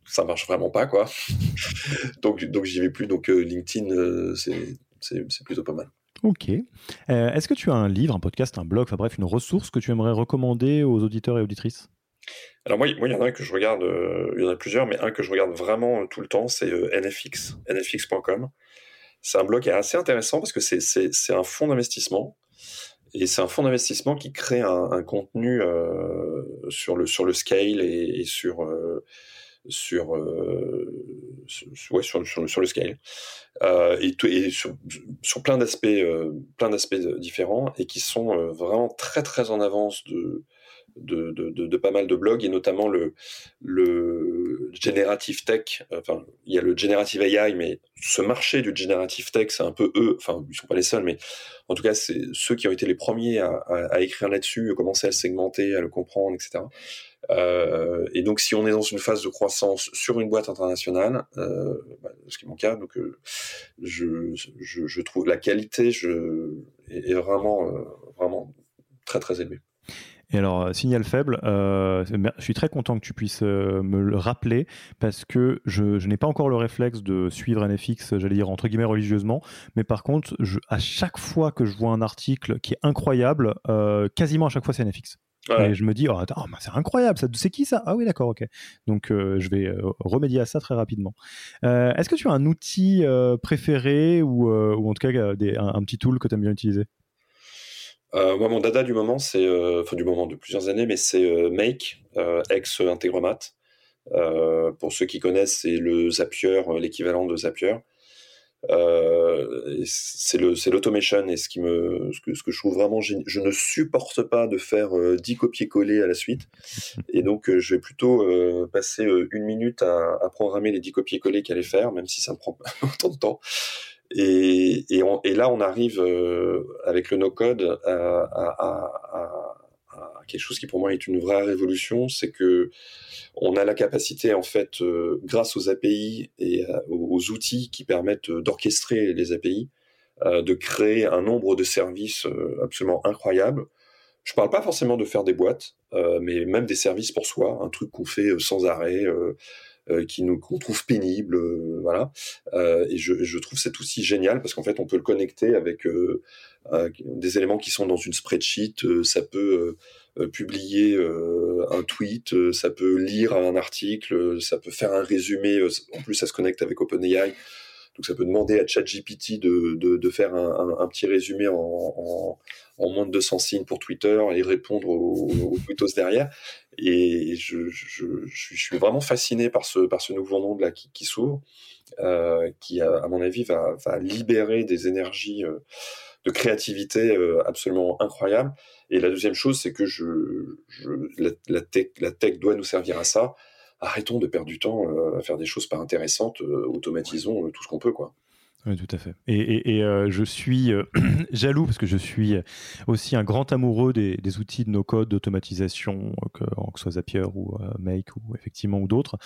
ça marche vraiment pas, quoi. donc donc j'y vais plus. Donc euh, LinkedIn, euh, c'est plutôt pas mal. Ok. Est-ce que tu as un livre, un podcast, un blog, enfin bref, une ressource que tu aimerais recommander aux auditeurs et auditrices? Alors moi, moi, il y en a un que je regarde, euh, il y en a plusieurs, mais un que je regarde vraiment euh, tout le temps, c'est euh, NFX, nfx.com. C'est un blog qui est assez intéressant parce que c'est un fonds d'investissement et c'est un fonds d'investissement qui crée un, contenu sur le sur le scale et, sur sur, sur, ouais, sur, sur, le scale et, et sur, sur plein d'aspects plein d'aspects différents et qui sont vraiment très très en avance de de, pas mal de blogs et notamment le, le generative tech. Enfin, il y a le generative AI, mais ce marché du generative tech, c'est un peu eux. Enfin, ils sont pas les seuls, mais en tout cas, c'est ceux qui ont été les premiers à, à, à écrire là-dessus, commencer à le segmenter, à le comprendre, etc. Euh, et donc, si on est dans une phase de croissance sur une boîte internationale, euh, bah, ce qui est mon cas, donc euh, je, je, trouve la qualité je, est, vraiment, euh, vraiment très très élevée. Et alors, euh, signal faible, euh, je suis très content que tu puisses euh, me le rappeler parce que je, je n'ai pas encore le réflexe de suivre NFX, j'allais dire entre guillemets religieusement, mais par contre, je, à chaque fois que je vois un article qui est incroyable, euh, quasiment à chaque fois c'est NFX. Et je me dis, oh, oh, c'est incroyable, ça, c'est qui ça? Ah oui, d'accord, ok. Donc je vais remédier à ça très rapidement. Est-ce que tu as un outil préféré ou, ou, en tout cas des, un, un, petit tool que tu aimes bien utiliser? Moi, mon dada du moment, c'est, enfin du moment de plusieurs années, mais c'est Make, ex Integromat. pour ceux qui connaissent, c'est le Zapier, l'équivalent de Zapier. Euh, c'est l'automation et ce qui me ce que, ce que je trouve vraiment je ne supporte pas de faire euh, 10 copier-coller à la suite et donc euh, je vais plutôt euh, passer euh, une minute à, programmer les 10 copier-coller qu'il allait faire même si ça me prend autant de temps et, là on arrive avec le no-code à, quelque chose qui pour moi est une vraie révolution, c'est que on a la capacité en fait, euh, grâce aux API et euh, aux outils qui permettent euh, d'orchestrer les API, de créer un nombre de services absolument incroyable. Je parle pas forcément de faire des boîtes, mais même des services pour soi, un truc qu'on fait sans arrêt. Qui nous qu'on trouve pénible, voilà. et je, je, trouve cet outil génial parce qu'en fait on peut le connecter avec des éléments qui sont dans une spreadsheet. ça peut euh, publier euh, un tweet, euh, ça peut lire un article, ça peut faire un résumé. en plus, ça se connecte avec OpenAI. Donc ça peut demander à ChatGPT de, de, faire un, un, petit résumé en, en, moins de 200 signes pour Twitter et répondre aux, aux tweetos derrière. Et je, je, je, suis vraiment fasciné par ce, par ce nouveau monde là qui, qui s'ouvre, euh, qui à mon avis va, va libérer des énergies de créativité absolument incroyables. Et la deuxième chose, c'est que je, je la, tech, la tech doit nous servir à ça. Arrêtons de perdre du temps euh, à faire des choses pas intéressantes, euh, automatisons euh, tout ce qu'on peut, quoi. Oui, tout à fait. Et, et, euh, je suis euh, jaloux parce que je suis aussi un grand amoureux des, des outils de no-code, d'automatisation, que, que, ce soit Zapier ou euh, Make ou effectivement ou d'autres.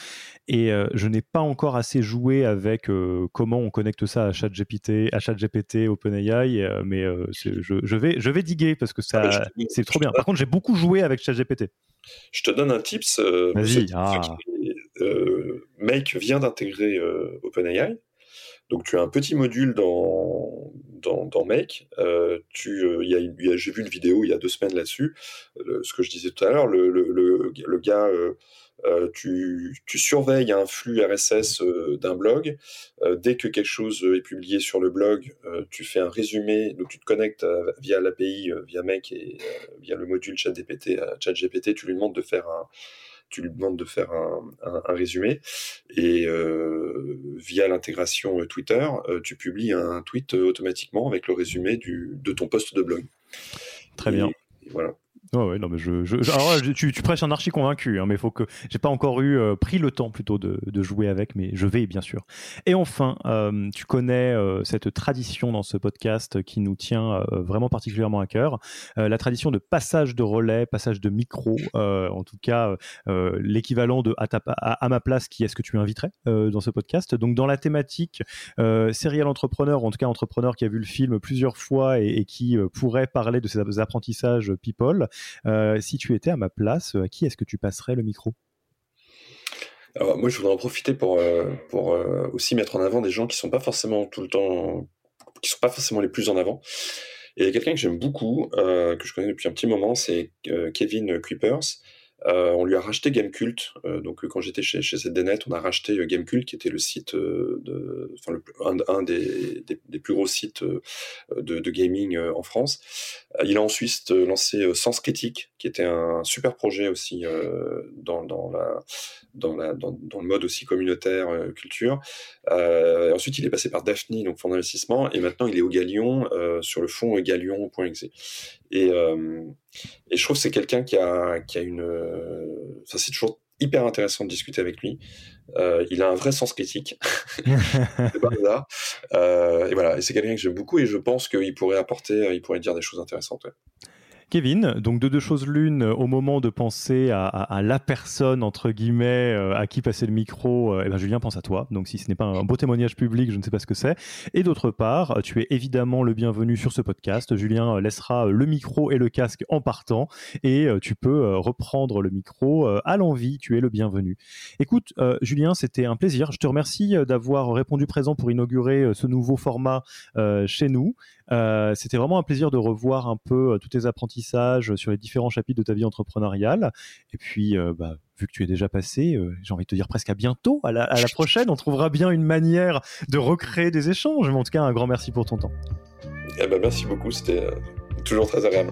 Et je n'ai pas encore assez joué avec comment on connecte ça à ChatGPT, à ChatGPT, OpenAI, mais je, je, vais, je vais diguer parce que ça, ah, c'est trop bien. Par contre, j'ai beaucoup joué avec ChatGPT. Je te donne un tips. Vas-y. Ah. Make vient d'intégrer OpenAI. Donc tu as un petit module dans, dans, dans Make. Euh, tu, euh, y a, y a, j'ai vu une vidéo il y a deux semaines là-dessus. ce que je disais tout à l'heure, le, le, le, gars, euh, euh tu, tu, surveilles un flux RSS euh, d'un blog. Dès que quelque chose est publié sur le blog, tu fais un résumé. Donc tu te connectes via l'API, via Make et via le module ChatGPT, ChatGPT. Tu lui demandes de faire un tu lui demandes de faire un, un, un résumé et euh, via l'intégration Twitter, euh, tu publies un tweet automatiquement avec le résumé du, de ton post de blog. Très bien. Et voilà. Ouais, ouais, non, mais je, alors, tu, prêches un archi convaincu, hein, mais faut que j'ai pas encore eu euh, pris le temps plutôt de, de, jouer avec, mais je vais bien sûr. Et enfin, euh, tu connais euh, cette tradition dans ce podcast qui nous tient vraiment particulièrement à cœur, la tradition de passage de relais, passage de micro, en tout cas l'équivalent de à, ta, à, ma place, qui est-ce que tu inviterais dans ce podcast? Donc dans la thématique serial entrepreneur, en tout cas entrepreneur qui a vu le film plusieurs fois et qui pourrait parler de ses apprentissages people. Euh, si tu étais à ma place, à qui est-ce que tu passerais le micro? Alors, moi, je voudrais en profiter pour, euh, pour euh, aussi mettre en avant des gens qui sont pas forcément tout le temps, qui sont pas forcément les plus en avant. Et il y a quelqu'un que j'aime beaucoup, euh, que je connais depuis un petit moment, c'est euh, Kevin Creepers. Euh, on lui a racheté Gamecult. Euh, donc, quand j'étais chez, chez ZDNet, on a racheté euh, Gamecult, qui était le site de, enfin, un, des, des, plus gros sites de, de gaming en France. il a ensuite lancé Sens Critique, qui était un super projet aussi dans, dans, la, dans, le mode aussi communautaire culture. ensuite, il est passé par Daphne, donc fonds d'investissement, et maintenant il est au Galion sur le fonds galion.exe. Et, euh, je trouve que c'est quelqu'un qui a, une. Enfin, c'est toujours hyper intéressant de discuter avec lui. Euh, il a un vrai sens critique. c'est pas Euh, et voilà, et c'est quelqu'un que j'aime beaucoup et je pense qu'il pourrait apporter, il pourrait dire des choses intéressantes. Kevin, donc de deux choses l'une, au moment de penser à, la personne, entre guillemets, euh, à qui passer le micro, euh, eh ben Julien pense à toi. Donc si ce n'est pas un beau témoignage public, je ne sais pas ce que c'est. Et d'autre part, tu es évidemment le bienvenu sur ce podcast. Julien laissera le micro et le casque en partant et euh, tu peux reprendre le micro à l'envie. Tu es le bienvenu. Écoute, Julien, c'était un plaisir. Je te remercie d'avoir répondu présent pour inaugurer ce nouveau format chez nous. C'était vraiment un plaisir de revoir un peu tous tes apprentissages sur les différents chapitres de ta vie entrepreneuriale. Et puis, bah, vu que tu es déjà passé, j'ai envie de te dire presque à bientôt, à la, à la, prochaine. On trouvera bien une manière de recréer des échanges. Mais en tout cas, un grand merci pour ton temps. Eh ben, merci beaucoup, c'était toujours très agréable.